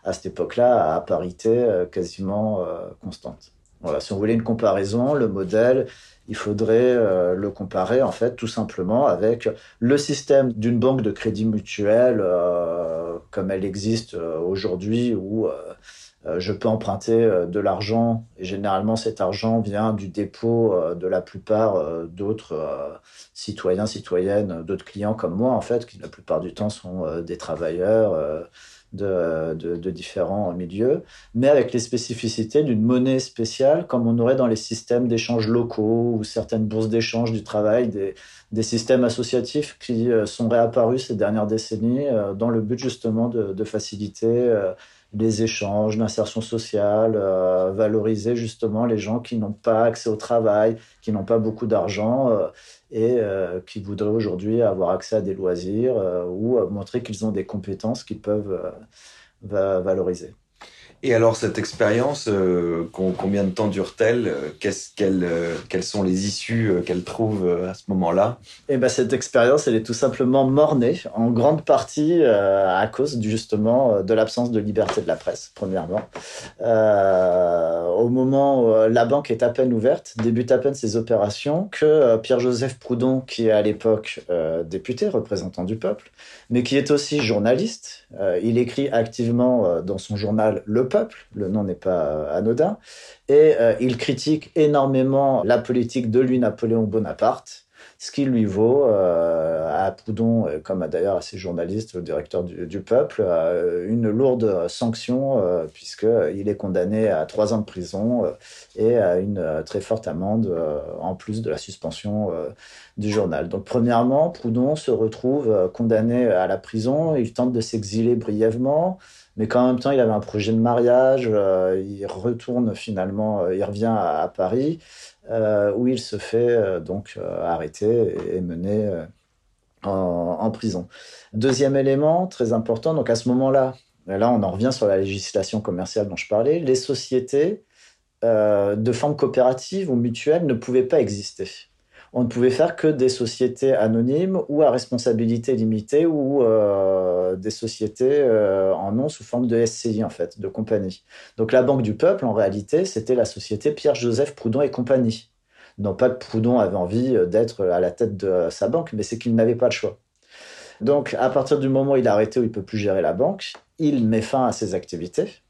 à cette époque-là à parité quasiment constante. Voilà, si on voulait une comparaison, le modèle, il faudrait euh, le comparer en fait tout simplement avec le système d'une banque de crédit mutuel euh, comme elle existe euh, aujourd'hui où je peux emprunter de l'argent. Et généralement cet argent vient du dépôt de la plupart d'autres citoyens, citoyennes, d'autres clients comme moi en fait, qui la plupart du temps sont des travailleurs de, différents milieux, mais avec les spécificités d'une monnaie spéciale comme on aurait dans les systèmes d'échange locaux ou certaines bourses d'échange du travail, des, systèmes associatifs qui euh, sont réapparus ces dernières décennies euh, dans le but justement de, faciliter euh, les échanges, l'insertion sociale, valoriser justement les gens qui n'ont pas accès au travail, qui n'ont pas beaucoup d'argent et euh, qui voudraient aujourd'hui avoir accès à des loisirs euh, ou montrer qu'ils ont des compétences qu'ils peuvent euh, valoriser. Et alors, cette expérience, euh, combien de temps dure-t-elle euh, euh, Quelles sont les issues qu'elle trouve à ce moment-là? Eh ben, cette expérience, elle est tout simplement mornée, en grande partie à cause justement de l'absence de liberté de la presse, premièrement. au moment où la banque est à peine ouverte, débute à peine ses opérations, que Pierre-Joseph Proudhon, qui est à l'époque député, représentant du peuple, mais qui est aussi journaliste, il écrit activement dans son journal Le peuple, le nom n'est pas euh, anodin, et euh, il critique énormément la politique de lui Napoléon Bonaparte, ce qui lui vaut euh, à Proudhon, comme d'ailleurs à ses journalistes, le directeur du, Peuple, une lourde sanction, puisqu'il est condamné à trois ans de prison et à une très forte amende, en plus de la suspension du journal. Donc, premièrement, Proudhon se retrouve condamné à la prison, il tente de s'exiler brièvement mais qu'en même temps, il avait un projet de mariage. Euh, il retourne finalement, euh, il revient à, Paris, euh, où il se fait donc arrêter et, mener en, prison. Deuxième élément très important, donc à ce moment-là, là on en revient sur la législation commerciale dont je parlais, les sociétés de forme coopérative ou mutuelle ne pouvaient pas exister on ne pouvait faire que des sociétés anonymes ou à responsabilité limitée ou euh, des sociétés euh, en nom sous forme de SCI, en fait, de compagnie. Donc la Banque du Peuple, en réalité, c'était la société Pierre-Joseph Proudhon et compagnie. Non pas que Proudhon avait envie d'être à la tête de sa banque, mais c'est qu'il n'avait pas le choix. Donc, à partir du moment où il a arrêté, où il peut plus gérer la banque, il met fin à ses activités.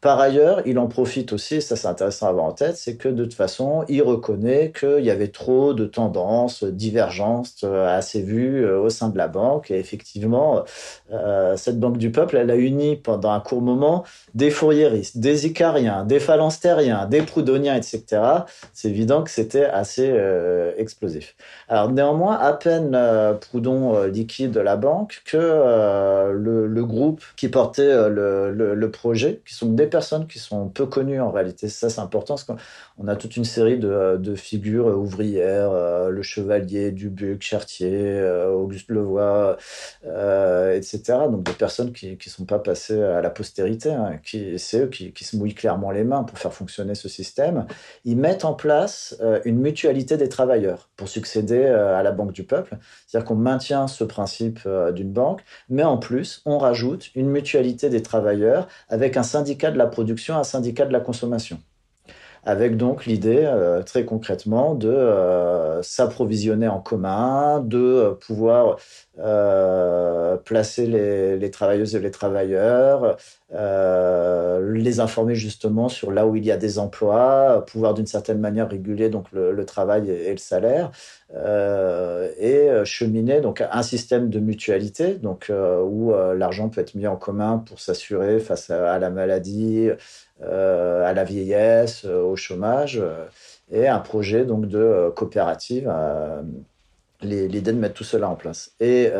Par ailleurs, il en profite aussi, ça c'est intéressant à avoir en tête, c'est que de toute façon, il reconnaît qu'il y avait trop de tendances, divergences euh, assez vues euh, au sein de la banque. Et effectivement, euh, cette banque du peuple, elle a uni pendant un court moment des fourriéristes, des icariens, des phalanstériens, des proudhoniens, etc. C'est évident que c'était assez explosif. Alors néanmoins, à peine Proudhon liquide la banque que le, groupe qui portait le, le projet, qui sont des personnes qui sont peu connues en réalité. Ça, c'est important qu'on a toute une série de, figures ouvrières, euh, le Chevalier, Dubuc, Chartier, euh, Auguste Levoix, euh, etc. Donc des personnes qui ne sont pas passées à la postérité. Hein, qui, c'est eux qui, qui, se mouillent clairement les mains pour faire fonctionner ce système. Ils mettent en place une mutualité des travailleurs pour succéder à la Banque du Peuple. C'est-à-dire qu'on maintient ce principe d'une banque, mais en plus, on rajoute une mutualité des travailleurs avec un syndicat de la production, un syndicat de la consommation. Avec donc l'idée, euh, très concrètement, de euh, s'approvisionner en commun, de euh, pouvoir placer les, travailleuses et les travailleurs, les informer justement sur là où il y a des emplois, pouvoir d'une certaine manière réguler donc le, travail et, le salaire, et cheminer donc un système de mutualité, donc où l'argent peut être mis en commun pour s'assurer face à la maladie, à la vieillesse, euh, au chômage, euh, et un projet donc de coopérative l'idée de mettre tout cela en place. Et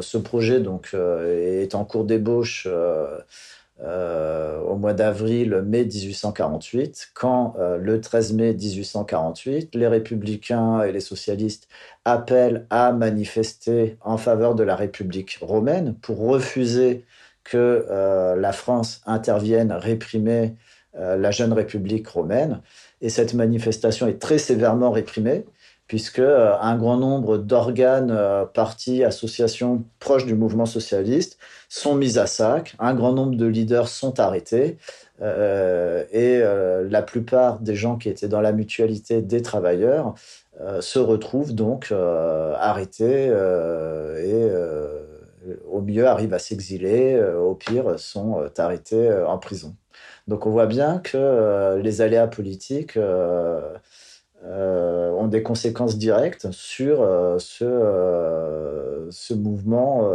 ce projet donc est en cours d'ébauche au mois d'avril, mai 1848, quand le 13 mai 1848, les républicains et les socialistes appellent à manifester en faveur de la République romaine pour refuser que euh, la France intervienne réprimer euh, la jeune République romaine. Et cette manifestation est très sévèrement réprimée, puisque euh, un grand nombre d'organes, partis, associations proches du mouvement socialiste sont mis à sac, un grand nombre de leaders sont arrêtés, et la plupart des gens qui étaient dans la mutualité des travailleurs se retrouvent donc arrêtés et au mieux arrivent à s'exiler, euh, au pire sont euh, arrêtés euh, en prison. Donc on voit bien que les aléas politiques ont des conséquences directes sur ce, mouvement,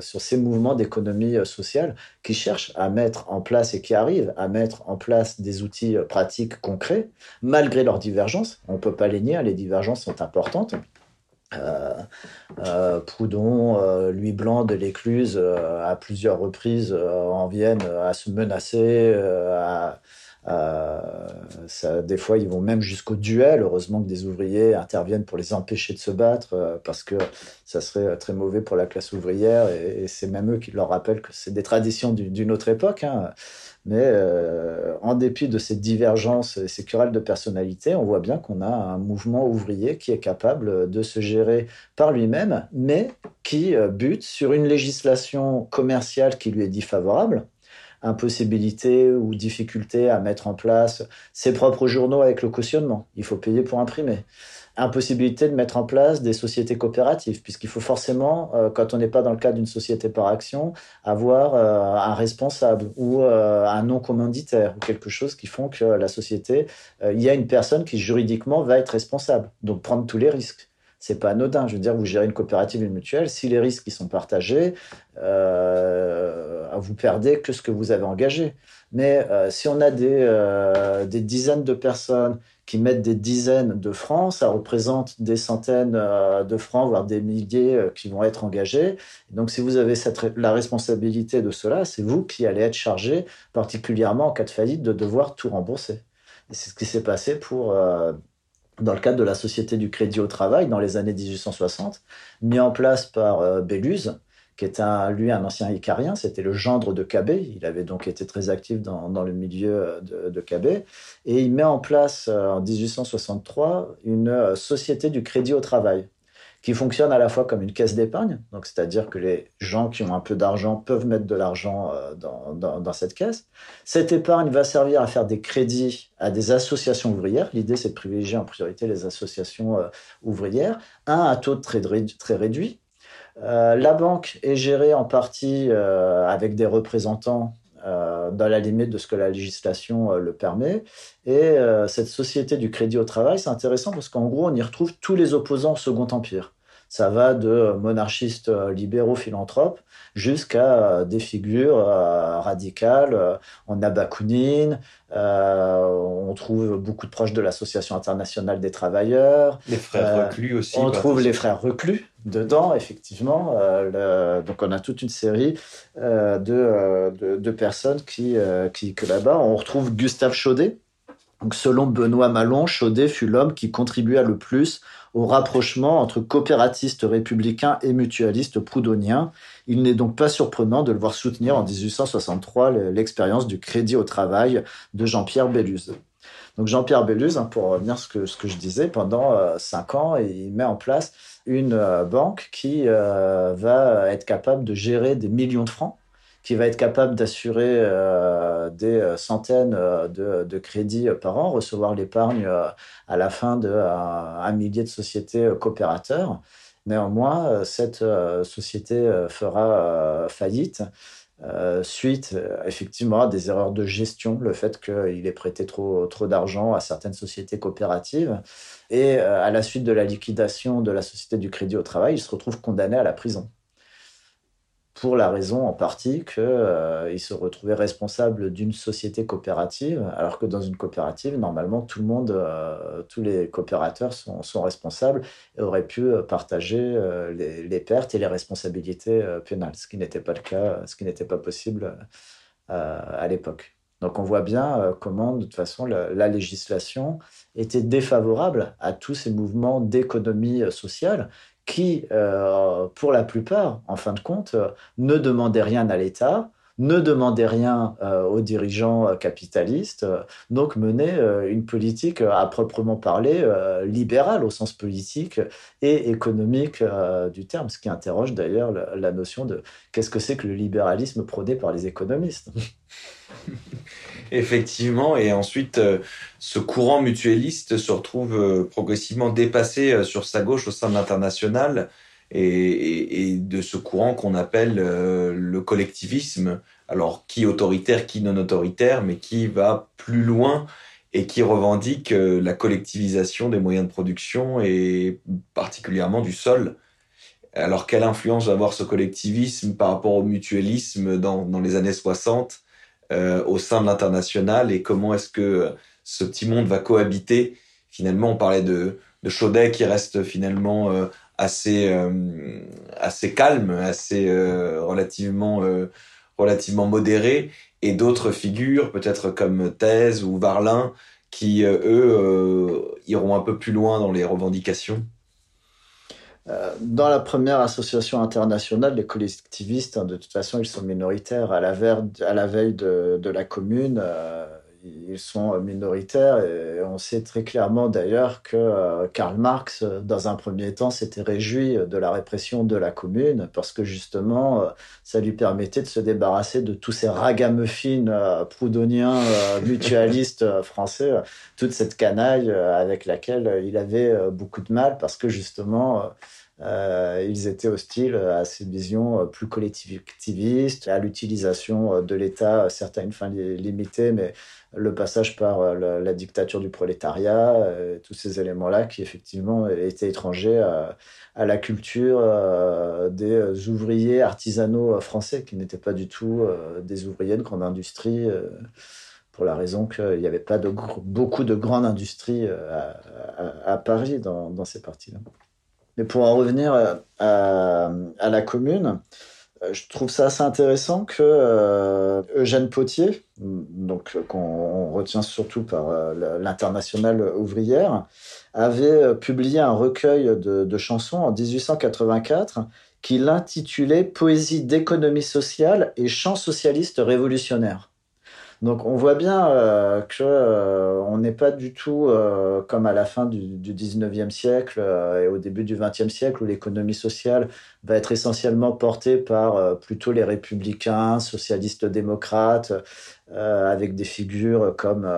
sur ces mouvements d'économie sociale qui cherchent à mettre en place et qui arrivent à mettre en place des outils pratiques concrets malgré leurs divergences. On ne peut pas les nier, les divergences sont importantes. Euh, euh, Proudhon, euh, Louis Blanc de l'Écluse, à plusieurs reprises en viennent à se menacer. Ça, des fois, ils vont même jusqu'au duel. Heureusement que des ouvriers interviennent pour les empêcher de se battre parce que ça serait très mauvais pour la classe ouvrière. Et, c'est même eux qui leur rappellent que c'est des traditions d'une autre époque. Hein. Mais euh, en dépit de ces divergences et ces querelles de personnalité, on voit bien qu'on a un mouvement ouvrier qui est capable de se gérer par lui-même, mais qui euh, bute sur une législation commerciale qui lui est défavorable, impossibilité ou difficulté à mettre en place ses propres journaux avec le cautionnement. Il faut payer pour imprimer impossibilité de mettre en place des sociétés coopératives, puisqu'il faut forcément, euh, quand on n'est pas dans le cadre d'une société par action, avoir euh, un responsable ou euh, un non commanditaire ou quelque chose qui font que la société, il y a une personne qui juridiquement va être responsable, donc prendre tous les risques. C'est pas anodin. Je veux dire, vous gérez une coopérative, une mutuelle, si les risques qui sont partagés, vous perdez que ce que vous avez engagé. Mais si on a des, des dizaines de personnes qui mettent des dizaines de francs, ça représente des centaines euh, de francs, voire des milliers euh, qui vont être engagés. Donc si vous avez la responsabilité de cela, c'est vous qui allez être chargé, particulièrement en cas de faillite, de devoir tout rembourser. c'est ce qui s'est passé pour... Euh, dans le cadre de la Société du Crédit au Travail dans les années 1860, mis en place par Béluse, qui est lui un ancien Icarien, c'était le gendre de Cabet. Il avait donc été très actif dans, le milieu de, de, Cabet. Et il met en place euh, en 1863 une euh, société du crédit au travail qui fonctionne à la fois comme une caisse d'épargne, donc c'est-à-dire que les gens qui ont un peu d'argent peuvent mettre de l'argent euh, dans, cette caisse. Cette épargne va servir à faire des crédits à des associations ouvrières. L'idée, c'est de privilégier en priorité les associations ouvrières, un à taux très, très réduit, la banque est gérée en partie avec des représentants dans la limite de ce que la législation le permet. Et cette société du crédit au travail, c'est intéressant parce qu'en gros, on y retrouve tous les opposants au Second Empire. Ça va de monarchistes libéraux philanthropes jusqu'à euh, des figures euh, radicales. On a Bakounine, euh, on trouve beaucoup de proches de l'Association internationale des travailleurs. Les frères reclus aussi. On trouve les frères reclus dedans, effectivement. donc on a toute une série de, de, personnes qui, qui que là-bas. On retrouve Gustave Chaudet. Donc, selon Benoît Malon, Chaudet fut l'homme qui contribua le plus au rapprochement entre coopératistes républicains et mutualistes proudhoniens. Il n'est donc pas surprenant de le voir soutenir en 1863 l'expérience du crédit au travail de Jean-Pierre Belluse. Donc Jean-Pierre Belluse, hein, pour revenir à ce que, ce que je disais, pendant euh, cinq ans, il met en place une euh, banque qui euh, va être capable de gérer des millions de francs qui va être capable d'assurer euh, des euh, centaines euh, de, crédits par an, recevoir l'épargne à la fin d'un millier de sociétés coopérateurs. Néanmoins, cette société fera faillite suite effectivement à des erreurs de gestion, le fait qu'il ait prêté trop d'argent à certaines sociétés coopératives. Et à la suite de la liquidation de la Société du Crédit au Travail, il se retrouve condamné à la prison pour la raison en partie qu'il euh, se retrouvait responsable d'une société coopérative, alors que dans une coopérative, normalement, tout le monde, euh, tous les coopérateurs sont, responsables et auraient pu euh, partager les, pertes et les responsabilités pénales, ce qui n'était pas le cas, ce qui n'était pas possible à l'époque. Donc on voit bien comment, de toute façon, la, législation était défavorable à tous ces mouvements d'économie sociale qui, euh, pour la plupart, en fin de compte, euh, ne demandaient rien à l'État, ne demandaient rien euh, aux dirigeants capitalistes, donc menaient une politique à proprement parler libérale au sens politique et économique du terme, ce qui interroge d'ailleurs la notion de qu'est-ce que c'est que le libéralisme prôné par les économistes. *laughs* Effectivement, et ensuite, euh, ce courant mutualiste se retrouve euh, progressivement dépassé euh, sur sa gauche au sein de l'international et, de ce courant qu'on appelle le collectivisme, alors qui autoritaire, qui non autoritaire, mais qui va plus loin et qui revendique la collectivisation des moyens de production et particulièrement du sol. Alors, quelle influence va avoir ce collectivisme par rapport au mutualisme dans, dans les années 60 euh, au sein de l'international et comment est-ce que ce petit monde va cohabiter. Finalement, on parlait de, de Chaudet qui reste finalement euh, assez, euh, assez calme, assez relativement, relativement modéré, et d'autres figures, peut-être comme Thèse ou Varlin, qui, eux, iront un peu plus loin dans les revendications. Euh, dans la première association internationale, les collectivistes, hein, de toute façon, ils sont minoritaires. À la, veille de, la commune, euh, ils sont minoritaires. Et on sait très clairement d'ailleurs que euh, Karl Marx, dans un premier temps, s'était réjoui de la répression de la commune parce que justement, ça lui permettait de se débarrasser de tous ces ragamuffins proudhoniens, mutualistes français, toute cette canaille avec laquelle il avait beaucoup de mal parce que justement, euh, ils étaient hostiles à ces visions euh, plus collectivistes, à l'utilisation euh, de l'État à certaines fins limitées, mais le passage par la, dictature du prolétariat, tous ces éléments-là qui effectivement étaient étrangers à, la culture des ouvriers artisanaux français, qui n'étaient pas du tout des ouvriers de grande industrie pour la raison qu'il n'y avait pas beaucoup de grandes industries à, Paris dans ces parties-là. Mais pour en revenir euh, à, la commune, euh, je trouve ça assez intéressant que euh, Eugène Potier, donc qu'on retient surtout par l'internationale ouvrière, avait publié un recueil de, de chansons en 1884 qu'il intitulait Poésie d'économie sociale et chants socialistes révolutionnaires. Donc on voit bien euh, que euh, on n'est pas du tout euh, comme à la fin du, du 19e siècle et au début du 20e siècle où l'économie sociale va être essentiellement portée par plutôt les républicains, socialistes démocrates, avec des figures comme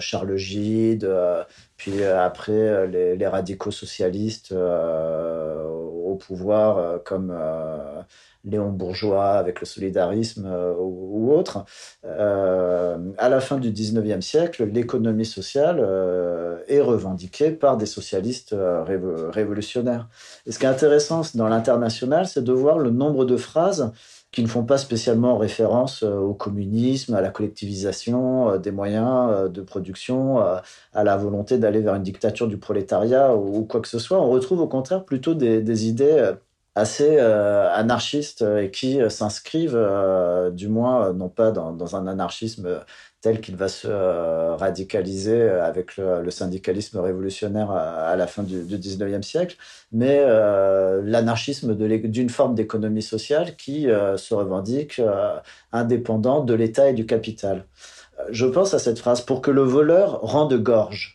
Charles Gide, puis après les, les radicaux socialistes au pouvoir, comme Léon Bourgeois avec le solidarisme ou, autre. à la fin du 19e siècle, l'économie sociale est revendiquée par des socialistes révolutionnaires. Et ce qui est intéressant dans l'international, c'est de voir le nombre de phrases qui ne font pas spécialement référence euh, au communisme, à la collectivisation euh, des moyens euh, de production, à la volonté d'aller vers une dictature du prolétariat ou quoi que ce soit. On retrouve au contraire plutôt des, idées assez anarchistes et qui s'inscrivent, du moins non pas dans un anarchisme tel qu'il va se euh, radicaliser avec le, syndicalisme révolutionnaire à, la fin du, du 19e siècle, mais euh, l'anarchisme d'une forme d'économie sociale qui euh, se revendique indépendante de l'État et du capital. Je pense à cette phrase pour que le voleur rende gorge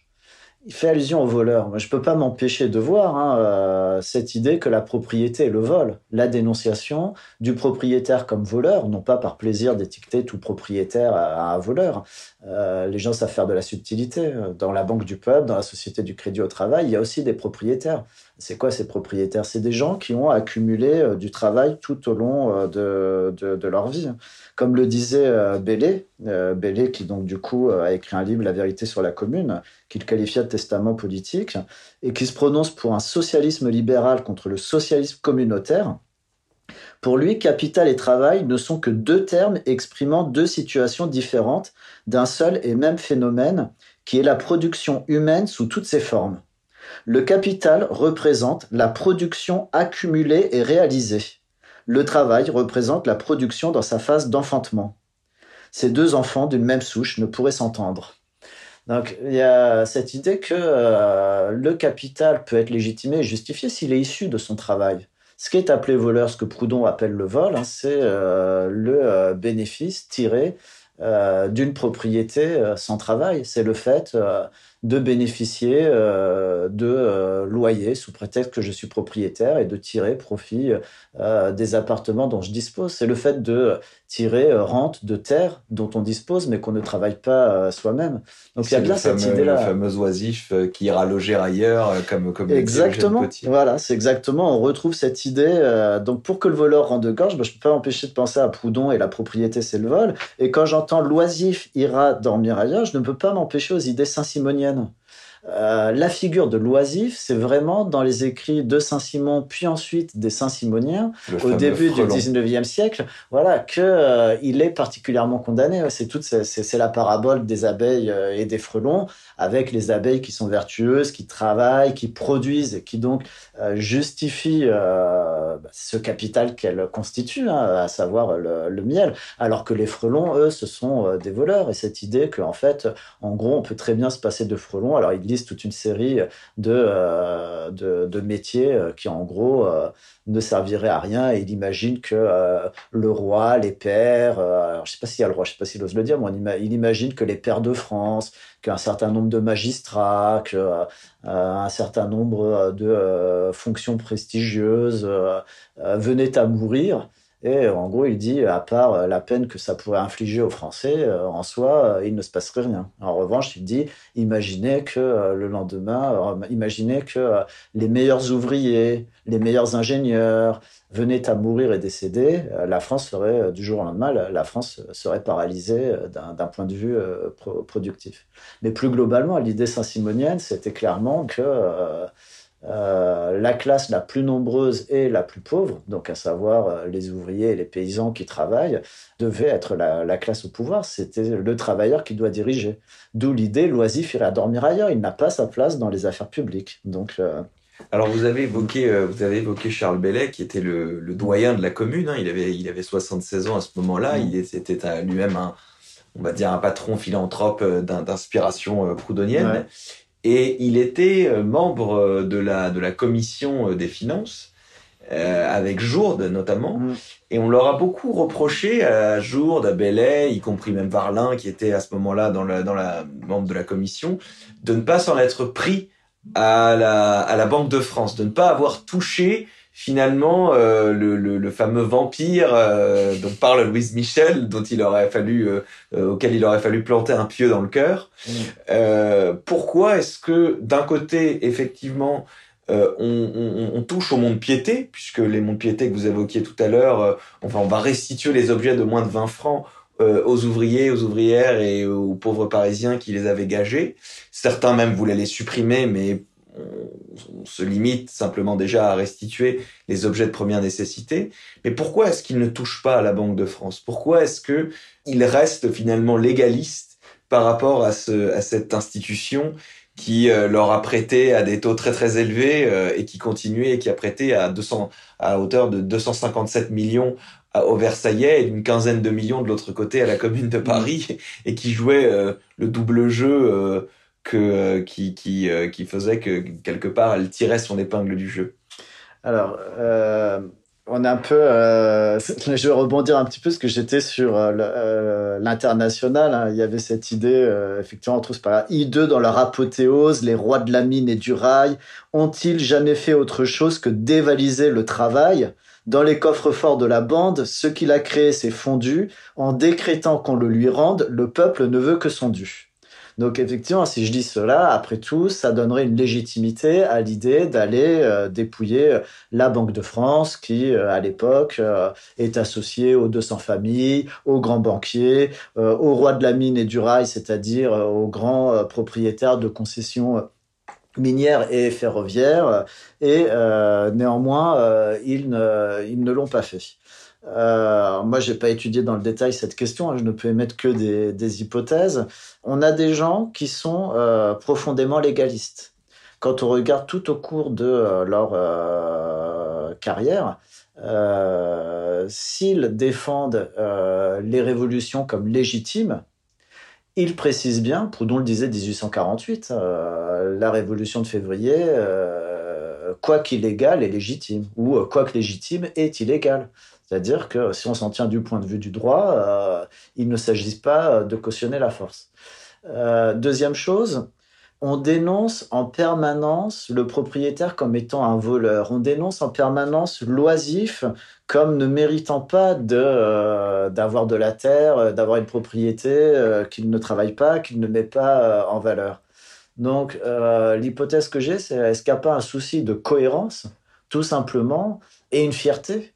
il fait allusion au voleur. Je peux pas m'empêcher de voir hein, euh, cette idée que la propriété est le vol, la dénonciation du propriétaire comme voleur, non pas par plaisir d'étiqueter tout propriétaire à, un voleur. Euh, les gens savent faire de la subtilité. Dans la banque du peuple, dans la société du crédit au travail, il y a aussi des propriétaires. C'est quoi ces propriétaires? C'est des gens qui ont accumulé euh, du travail tout au long de, de, de leur vie. Comme le disait Bellé, Bellé qui donc du coup a écrit un livre La vérité sur la commune, qu'il qualifia de testament politique, et qui se prononce pour un socialisme libéral contre le socialisme communautaire. Pour lui, capital et travail ne sont que deux termes exprimant deux situations différentes d'un seul et même phénomène, qui est la production humaine sous toutes ses formes. Le capital représente la production accumulée et réalisée le travail représente la production dans sa phase d'enfantement. Ces deux enfants d'une même souche ne pourraient s'entendre. Donc il y a cette idée que euh, le capital peut être légitimé et justifié s'il est issu de son travail. Ce qui est appelé voleur, ce que Proudhon appelle le vol, hein, c'est euh, le euh, bénéfice tiré d'une propriété sans travail. C'est le fait de bénéficier de loyers sous prétexte que je suis propriétaire et de tirer profit des appartements dont je dispose. C'est le fait de tirer rente de terre dont on dispose mais qu'on ne travaille pas soi-même. Donc il y a bien cette idée-là. Le fameux oisif qui ira loger ailleurs comme comme exactement. Voilà, c'est exactement. On retrouve cette idée. donc pour que le voleur rende gorge, ben, je peux pas m'empêcher de penser à Proudhon et la propriété c'est le vol. Et quand j'entends l'oisif ira dormir ailleurs, je ne peux pas m'empêcher aux idées saint-simoniennes euh, la figure de l'oisif, c'est vraiment dans les écrits de Saint-Simon, puis ensuite des Saint-Simoniens, au début du 19e siècle, voilà, que euh, il est particulièrement condamné. C'est toute, c'est la parabole des abeilles euh, et des frelons, avec les abeilles qui sont vertueuses, qui travaillent, qui produisent, et qui donc justifient ce capital qu'elles constituent, hein, à savoir le, miel, alors que les frelons, eux, ce sont des voleurs. Et cette idée qu'en fait, en gros, on peut très bien se passer de frelons. Alors, ils toute une série de, euh, de, métiers euh, qui, en gros, euh, ne serviraient à rien. Il imagine que le roi, les alors, je sais pas s'il y a le roi, je sais pas s'il ose le dire, mais il imagine que les pères de France, qu'un certain nombre de magistrats, qu'un certain nombre de fonctions prestigieuses venaient à mourir et en gros, il dit, à part euh, la peine que ça pourrait infliger aux Français, euh, en soi, euh, il ne se passerait rien. En revanche, il dit, imaginez que le lendemain, imaginez que les meilleurs ouvriers, les meilleurs ingénieurs venaient à mourir et décéder, la France serait, du jour au lendemain, la France serait paralysée d'un point de vue productif. Mais plus globalement, l'idée saint-simonienne, c'était clairement que euh, la classe la plus nombreuse et la plus pauvre, donc à savoir euh, les ouvriers et les paysans qui travaillent, devait être la, classe au pouvoir. C'était le travailleur qui doit diriger. D'où l'idée, l'oisif irait dormir ailleurs. Il n'a pas sa place dans les affaires publiques. Donc, euh, alors vous avez évoqué, vous avez évoqué Charles Bellet, qui était le, doyen de la commune. Hein. Il avait, il avait 76 ans à ce moment-là. Mm. Il était lui-même un, on va dire un patron philanthrope d'inspiration proudhonienne. Et il était euh, membre euh, de la, de la commission euh, des finances, avec Jourde notamment. Mm. Et on leur a beaucoup reproché à Jourde, à Bellet, y compris même Varlin, qui était à ce moment-là dans la, dans la membre de la commission, de ne pas s'en être pris à la, à la Banque de France, de ne pas avoir touché finalement euh, le, le, le, fameux vampire euh, dont parle Louise Michel, dont il aurait fallu, euh, euh, auquel il aurait fallu planter un pieu dans le cœur. pourquoi est-ce que d'un côté, effectivement, euh, on, touche au monde piété, puisque les mondes piété que vous évoquiez tout à l'heure, euh, enfin, on va restituer les objets de moins de 20 francs euh, aux ouvriers, aux ouvrières et aux pauvres parisiens qui les avaient gagés. Certains même voulaient les supprimer, mais on, se limite simplement déjà à restituer les objets de première nécessité. Mais pourquoi est-ce qu'ils ne touchent pas à la Banque de France? Pourquoi est-ce qu'ils restent finalement légalistes par rapport à, ce, à cette institution qui euh, leur a prêté à des taux très très élevés euh, et qui continuait et qui a prêté à 200 à hauteur de 257 millions au Versaillais et une quinzaine de millions de l'autre côté à la Commune de Paris et qui jouait euh, le double jeu que qui qui qui faisait que quelque part elle tirait son épingle du jeu. Alors on a un peu, euh, *laughs* je vais rebondir un petit peu parce que j'étais sur euh, euh, l'international. Hein. il y avait cette idée, effectivement, on trouve par I2 dans leur apothéose, les rois de la mine et du rail ont-ils jamais fait autre chose que dévaliser le travail? Dans les coffres forts de la bande, ce qu'il a créé s'est fondu. En décrétant qu'on le lui rende, le peuple ne veut que son dû. Donc effectivement, si je dis cela, après tout, ça donnerait une légitimité à l'idée d'aller euh, dépouiller euh, la Banque de France, qui euh, à l'époque est associée aux 200 familles, aux grands banquiers, aux rois de la mine et du rail, c'est-à-dire aux grands propriétaires de concessions minières et ferroviaires. Et néanmoins, ils ne, ils ne l'ont pas fait. Euh, moi, j'ai pas étudié dans le détail cette question. Hein, je ne peux émettre que des, hypothèses. On a des gens qui sont euh, profondément légalistes. Quand on regarde tout au cours de euh, leur euh, carrière, s'ils défendent les révolutions comme légitimes, ils précisent bien, Proudhon le disait 1848, la révolution de février, quoi qu'illégal est légitime, ou quoi que légitime est illégal. C'est-à-dire que si on s'en tient du point de vue du droit, euh, il ne s'agit pas de cautionner la force. Euh, deuxième chose, on dénonce en permanence le propriétaire comme étant un voleur. On dénonce en permanence l'oisif comme ne méritant pas euh, d'avoir de la terre, d'avoir une propriété qu'il ne travaille pas, qu'il ne met pas en valeur. Donc l'hypothèse que j'ai, c'est est-ce qu'il n'y a pas un souci de cohérence, tout simplement, et une fierté?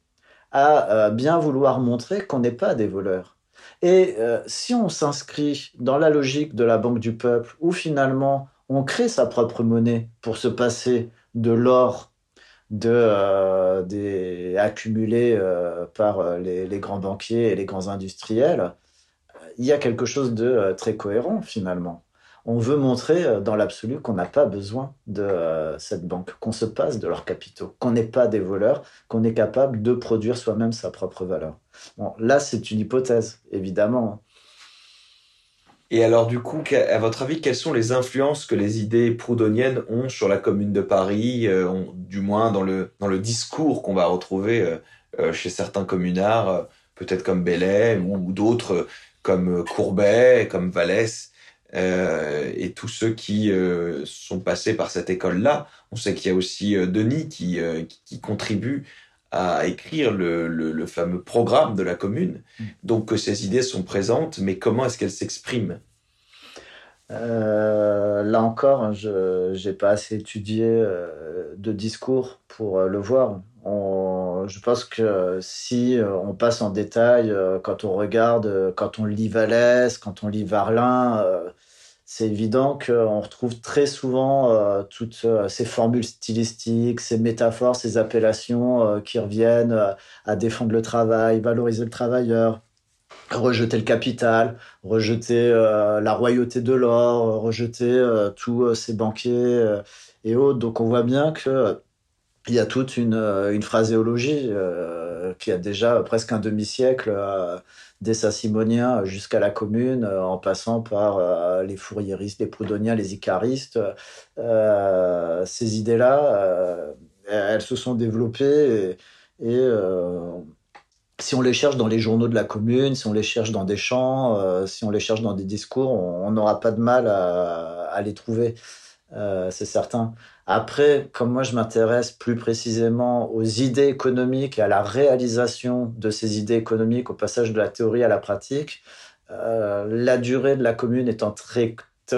À euh, bien vouloir montrer qu'on n'est pas des voleurs. Et euh, si on s'inscrit dans la logique de la Banque du Peuple, où finalement on crée sa propre monnaie pour se passer de l'or euh, accumulé par les, grands banquiers et les grands industriels, il y a quelque chose de très cohérent finalement on veut montrer euh, dans l'absolu qu'on n'a pas besoin de euh, cette banque, qu'on se passe de leurs capitaux, qu'on n'est pas des voleurs, qu'on est capable de produire soi-même sa propre valeur. Bon, là, c'est une hypothèse, évidemment. Et alors, du coup, à votre avis, quelles sont les influences que les idées proudhoniennes ont sur la Commune de Paris, euh, du moins dans le, dans le discours qu'on va retrouver chez certains communards, peut-être comme Bellet ou, d'autres comme Courbet, comme Vallès et tous ceux qui euh, sont passés par cette école-là. On sait qu'il y a aussi euh, Denis qui, qui, contribue à écrire le, le, fameux programme de la commune. Mm. Donc que ces idées sont présentes, mais comment est-ce qu'elles s'expriment? Là encore, je n'ai pas assez étudié de discours pour le voir. Je pense que si on passe en détail, quand on regarde, quand on lit Vallès, quand on lit Varlin, c'est évident qu'on retrouve très souvent euh, toutes euh, ces formules stylistiques, ces métaphores, ces appellations euh, qui reviennent à défendre le travail, valoriser le travailleur, rejeter le capital, rejeter la royauté de l'or, rejeter tous ces banquiers et autres. Donc on voit bien que il y a toute une, une phraséologie qui a déjà presque un demi-siècle des Sassimoniens jusqu'à la Commune, euh, en passant par euh, les Fouriéristes, les Proudhoniens, les Icaristes. Euh, ces idées-là, elles se sont développées et, si on les cherche dans les journaux de la commune, si on les cherche dans des chants, si on les cherche dans des discours, on n'aura pas de mal à les trouver. Euh, c'est certain. Après, comme moi je m'intéresse plus précisément aux idées économiques et à la réalisation de ces idées économiques, au passage de la théorie à la pratique, euh, la durée de la commune étant très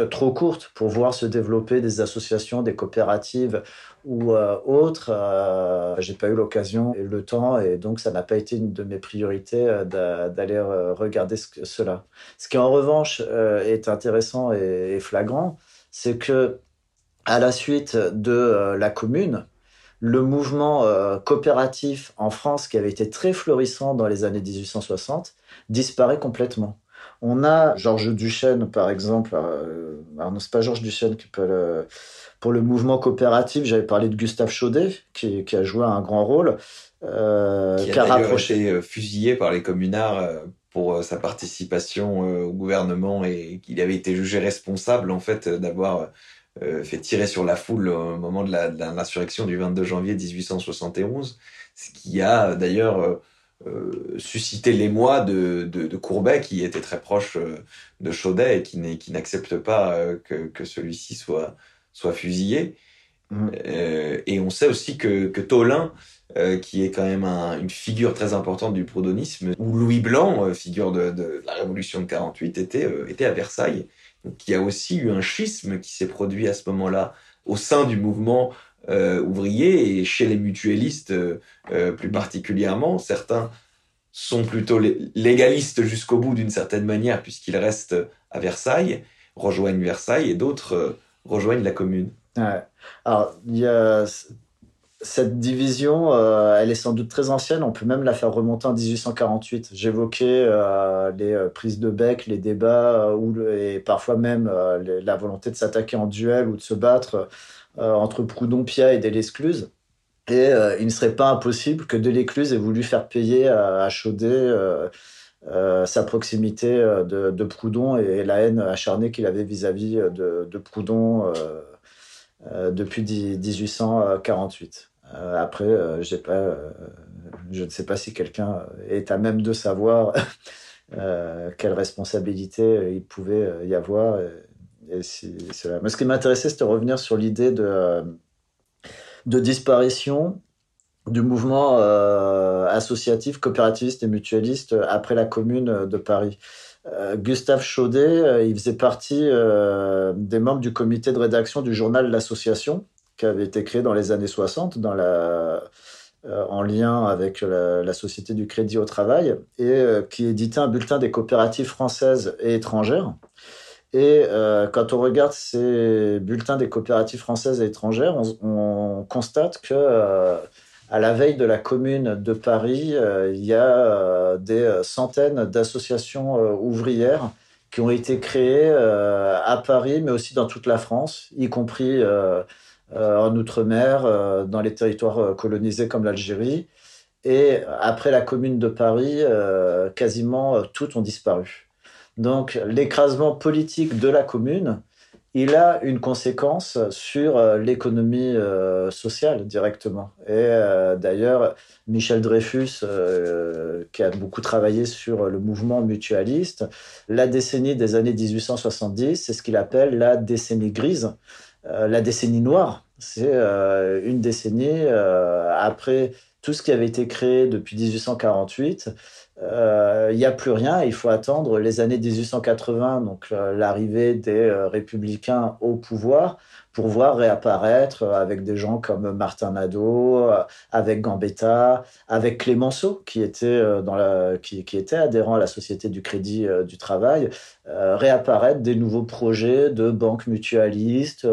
trop courte pour voir se développer des associations, des coopératives ou euh, autres. Euh, j'ai pas eu l'occasion et le temps, et donc ça n'a pas été une de mes priorités d'aller regarder cela. Ce qui en revanche est intéressant et, flagrant, c'est que à la suite de la commune, le mouvement coopératif en France, qui avait été très florissant dans les années 1860, disparaît complètement. On a Georges Duchesne, par exemple. Euh, alors, non, c'est pas Georges Duchesne qui peut le. Pour le mouvement coopératif, j'avais parlé de Gustave Chaudet, qui, a joué un grand rôle. Euh, qui a, rapproché... été euh, fusillé par les communards euh, pour sa participation au gouvernement et qu'il avait été jugé responsable en fait d'avoir fait tirer sur la foule au moment de l'insurrection du 22 janvier 1871, ce qui a d'ailleurs euh, susciter l'émoi de, de, Courbet, qui était très proche euh, de Chaudet et qui, n'accepte pas euh, que, que celui-ci soit, soit fusillé. Mmh. et on sait aussi que, que Tolin, qui est quand même une figure très importante du proudonisme, ou Louis Blanc, figure de, de, la Révolution de 48, était, était à Versailles. Donc il y a aussi eu un schisme qui s'est produit à ce moment-là au sein du mouvement euh, ouvriers et chez les mutualistes euh, euh, plus particulièrement. Certains sont plutôt légalistes jusqu'au bout d'une certaine manière puisqu'ils restent à Versailles, rejoignent Versailles et d'autres rejoignent la commune. Alors, il y a cette division, elle est sans doute très ancienne. On peut même la faire remonter en 1848. J'évoquais les prises de bec, les débats, et parfois même la volonté de s'attaquer en duel ou de se battre euh, entre Proudhon-Pia et Delescluze. Et euh, il ne serait pas impossible que Delescluze ait voulu faire payer à, Chaudet euh, sa proximité de, Proudhon et la haine acharnée qu'il avait vis-à-vis de, Proudhon depuis 1848. Après, pas, je ne sais pas si quelqu'un est à même de savoir *laughs* quelle responsabilité il pouvait y avoir Mais ce qui m'intéressait, c'était de revenir sur l'idée de, de disparition du mouvement euh, associatif, coopérativiste et mutualiste après la Commune de Paris. Euh, Gustave Chaudet, euh, il faisait partie des membres du comité de rédaction du journal L'Association, qui avait été créé dans les années 60 dans la, en lien avec la, Société du Crédit au Travail, et qui éditait un bulletin des coopératives françaises et étrangères. Et euh, quand on regarde ces bulletins des coopératives françaises et étrangères, on, constate que euh, à la veille de la Commune de Paris, euh, il y a des centaines d'associations ouvrières qui ont été créées à Paris, mais aussi dans toute la France, y compris en Outre-mer, dans les territoires colonisés comme l'Algérie. Et après la Commune de Paris, quasiment toutes ont disparu. Donc l'écrasement politique de la commune, il a une conséquence sur euh, l'économie euh, sociale directement. Et euh, d'ailleurs, Michel Dreyfus, qui a beaucoup travaillé sur le mouvement mutualiste, la décennie des années 1870, c'est ce qu'il appelle la décennie grise, la décennie noire. C'est une décennie après tout ce qui avait été créé depuis 1848 euh, il n'y a plus rien. Il faut attendre les années 1880, donc euh, l'arrivée des euh, républicains au pouvoir, pour voir réapparaître avec des gens comme Martin Nadeau, avec Gambetta, avec Clémenceau, qui était, dans la, qui était adhérent à la Société du Crédit du Travail, réapparaître des nouveaux projets de banques mutualistes,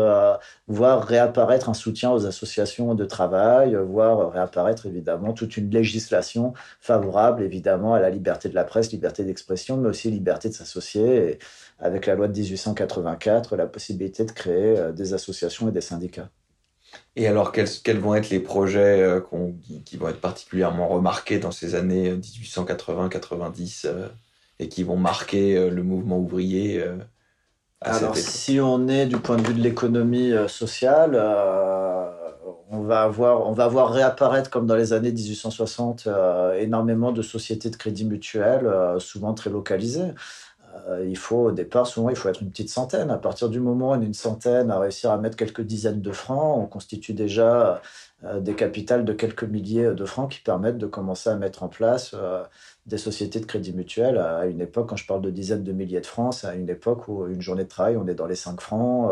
voir réapparaître un soutien aux associations de travail, voir réapparaître évidemment toute une législation favorable évidemment à la liberté de la presse, liberté d'expression, mais aussi liberté de s'associer. Avec la loi de 1884, la possibilité de créer euh, des associations et des syndicats. Et alors, quels, quels vont être les projets euh, qui, vont être particulièrement remarqués dans ces années 1880-90 euh, et qui vont marquer le mouvement ouvrier Alors, si on est du point de vue de l'économie sociale, on va avoir, on va voir réapparaître, comme dans les années 1860, euh, énormément de sociétés de crédit mutuel, souvent très localisées. Il faut au départ, souvent, il faut être une petite centaine. À partir du moment où on est une centaine à réussir à mettre quelques dizaines de francs, on constitue déjà des capitales de quelques milliers de francs qui permettent de commencer à mettre en place des sociétés de crédit mutuel à une époque, quand je parle de dizaines de milliers de francs, c'est à une époque où une journée de travail, on est dans les 5 francs.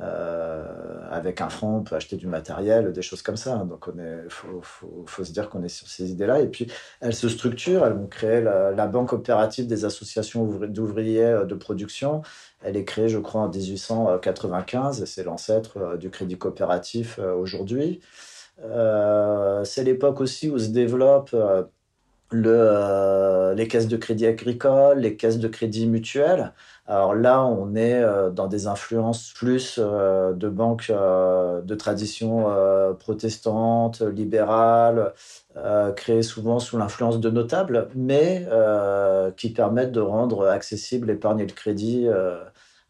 Euh, euh, avec un franc, on peut acheter du matériel, des choses comme ça. Donc, il faut, faut, faut, se dire qu'on est sur ces idées-là. Et puis, elles se structurent. Elles vont créer la, banque opérative des associations d'ouvriers euh, de production. Elle est créée, je crois, en 1895. C'est l'ancêtre du crédit coopératif aujourd'hui. c'est l'époque aussi où se développe le, euh, les caisses de crédit agricole, les caisses de crédit mutuel. Alors là, on est euh, dans des influences plus euh, de banques de tradition protestante, libérale, créées souvent sous l'influence de notables, mais qui permettent de rendre accessible l'épargne et le crédit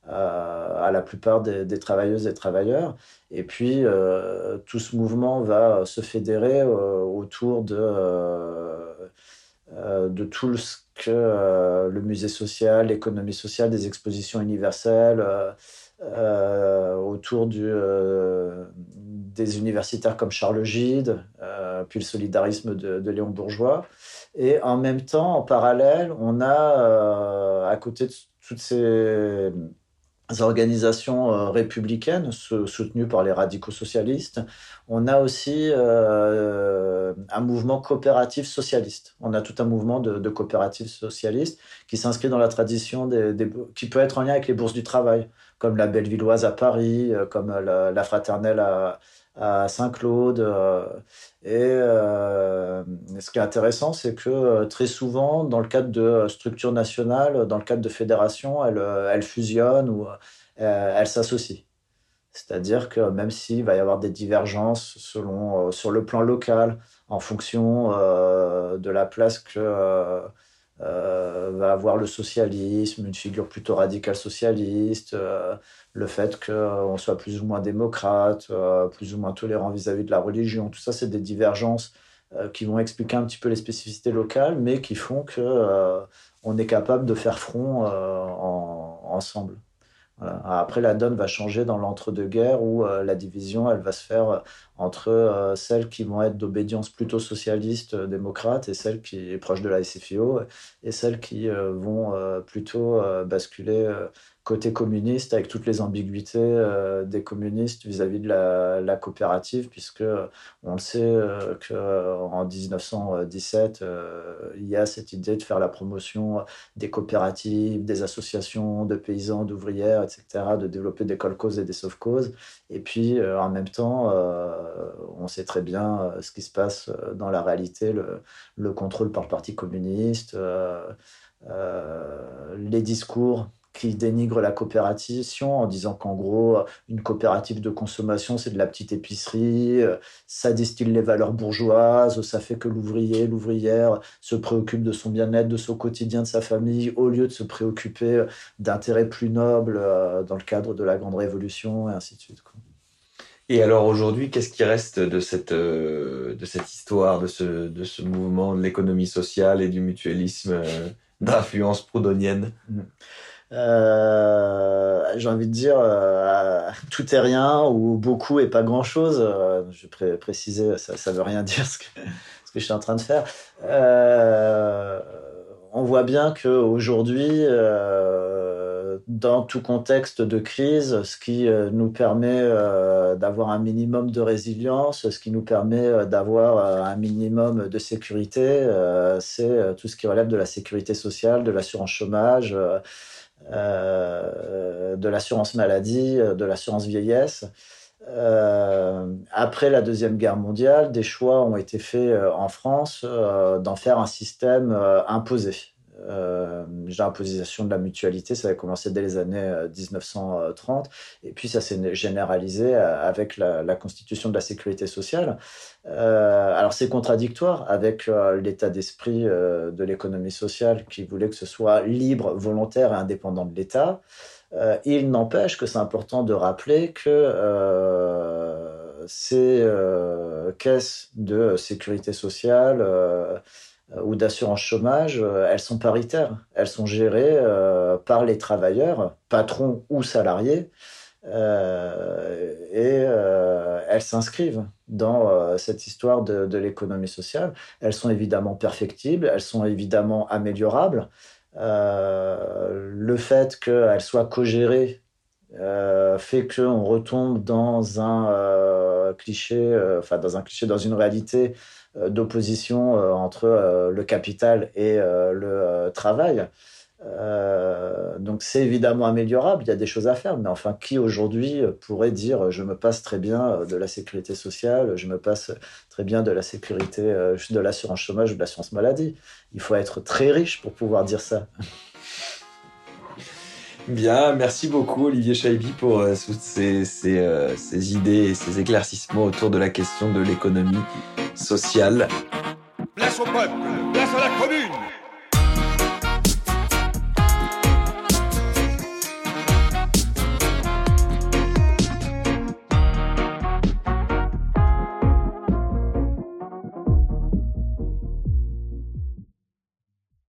à la plupart des, travailleuses et travailleurs. Et puis, tout ce mouvement va se fédérer autour de euh, de tout ce que euh, le musée social, l'économie sociale, des expositions universelles, euh, autour des universitaires comme Charles Gide, puis le solidarisme de, de, Léon Bourgeois. Et en même temps, en parallèle, on a, à côté de toutes ces organisations euh, républicaines soutenues par les radicaux socialistes. On a aussi euh, un mouvement coopératif socialiste. On a tout un mouvement de, coopératifs socialistes qui s'inscrit dans la tradition des, qui peut être en lien avec les bourses du travail, comme la Bellevilloise à Paris, euh, comme la, Fraternelle à, Saint-Claude. Et ce qui est intéressant, c'est que très souvent, dans le cadre de structures nationales, dans le cadre de fédérations, elles, elles fusionnent ou elles s'associent. C'est-à-dire que même s'il va y avoir des divergences selon, sur le plan local, en fonction de la place que va avoir le socialisme, une figure plutôt radicale socialiste, le fait qu'on soit plus ou moins démocrate, euh, plus ou moins tolérant vis-à-vis de la religion. Tout ça, c'est des divergences euh, qui vont expliquer un petit peu les spécificités locales, mais qui font que euh, on est capable de faire front ensemble. Après, la donne va changer dans l'entre-deux-guerres où la division, elle va se faire entre celles qui vont être d'obédience plutôt socialiste, démocrate, et celles qui est proche de la SFIO, et celles qui vont plutôt basculer côté communiste, avec toutes les ambiguïtés euh, des communistes vis-à-vis de la, coopérative, puisque euh, on sait euh, qu'en 1917, il y a cette idée de faire la promotion des coopératives, des associations de paysans, d'ouvrières, etc., de développer des colcauses et des sauve-causes. Et puis, en même temps, on sait très bien ce qui se passe dans la réalité, le, le contrôle par le Parti communiste, les discours qui dénigre la coopération en disant qu'en gros, une coopérative de consommation, c'est de la petite épicerie, ça distille les valeurs bourgeoises, ça fait que l'ouvrier, l'ouvrière se préoccupe de son bien-être, de son quotidien, de sa famille, au lieu de se préoccuper d'intérêts plus nobles euh, dans le cadre de la grande révolution, et ainsi de suite. Et alors aujourd'hui, qu'est-ce qui reste de cette, euh, de cette histoire, de ce, de ce mouvement de l'économie sociale et du mutualisme euh, d'influence proudhonienne? Mmh. Euh, j'ai envie de dire euh, *laughs* tout est rien ou beaucoup et pas grand chose. Euh, je vais préciser, ça, ça veut rien *laughs* dire ce que, ce que je suis en train de faire. on voit bien qu'aujourd'hui, dans tout contexte de crise, ce qui nous permet d'avoir un minimum de résilience, ce qui nous permet d'avoir un minimum de sécurité, c'est tout ce qui relève de la sécurité sociale, de l'assurance chômage. Euh, de l'assurance maladie, euh, de l'assurance vieillesse. Euh, après la Deuxième Guerre mondiale, des choix ont été faits en France d'en faire un système imposé. Euh, l'imposition de la mutualité, ça a commencé dès les années 1930, et puis ça s'est généralisé avec la, constitution de la sécurité sociale. Euh, alors c'est contradictoire avec euh, l'état d'esprit euh, de l'économie sociale qui voulait que ce soit libre, volontaire et indépendant de l'État. il n'empêche que c'est important de rappeler que ces caisses de sécurité sociale ou d'assurance chômage, elles sont paritaires. Elles sont gérées par les travailleurs, patrons ou salariés, et elles s'inscrivent dans cette histoire de, de l'économie sociale. Elles sont évidemment perfectibles, elles sont évidemment améliorables. le fait qu'elles soient co-gérées euh, fait qu'on retombe dans un euh, cliché, euh, enfin dans un cliché, dans une réalité d'opposition entre le capital et le travail. donc c'est évidemment améliorable, il y a des choses à faire, mais enfin qui aujourd'hui pourrait dire je me passe très bien de la sécurité sociale, je me passe très bien de la sécurité, de l'assurance chômage ou de l'assurance maladie? Il faut être très riche pour pouvoir dire ça. Bien, merci beaucoup Olivier Chaibi pour euh, toutes ces, euh, ces, idées et ces éclaircissements autour de la question de l'économie sociale.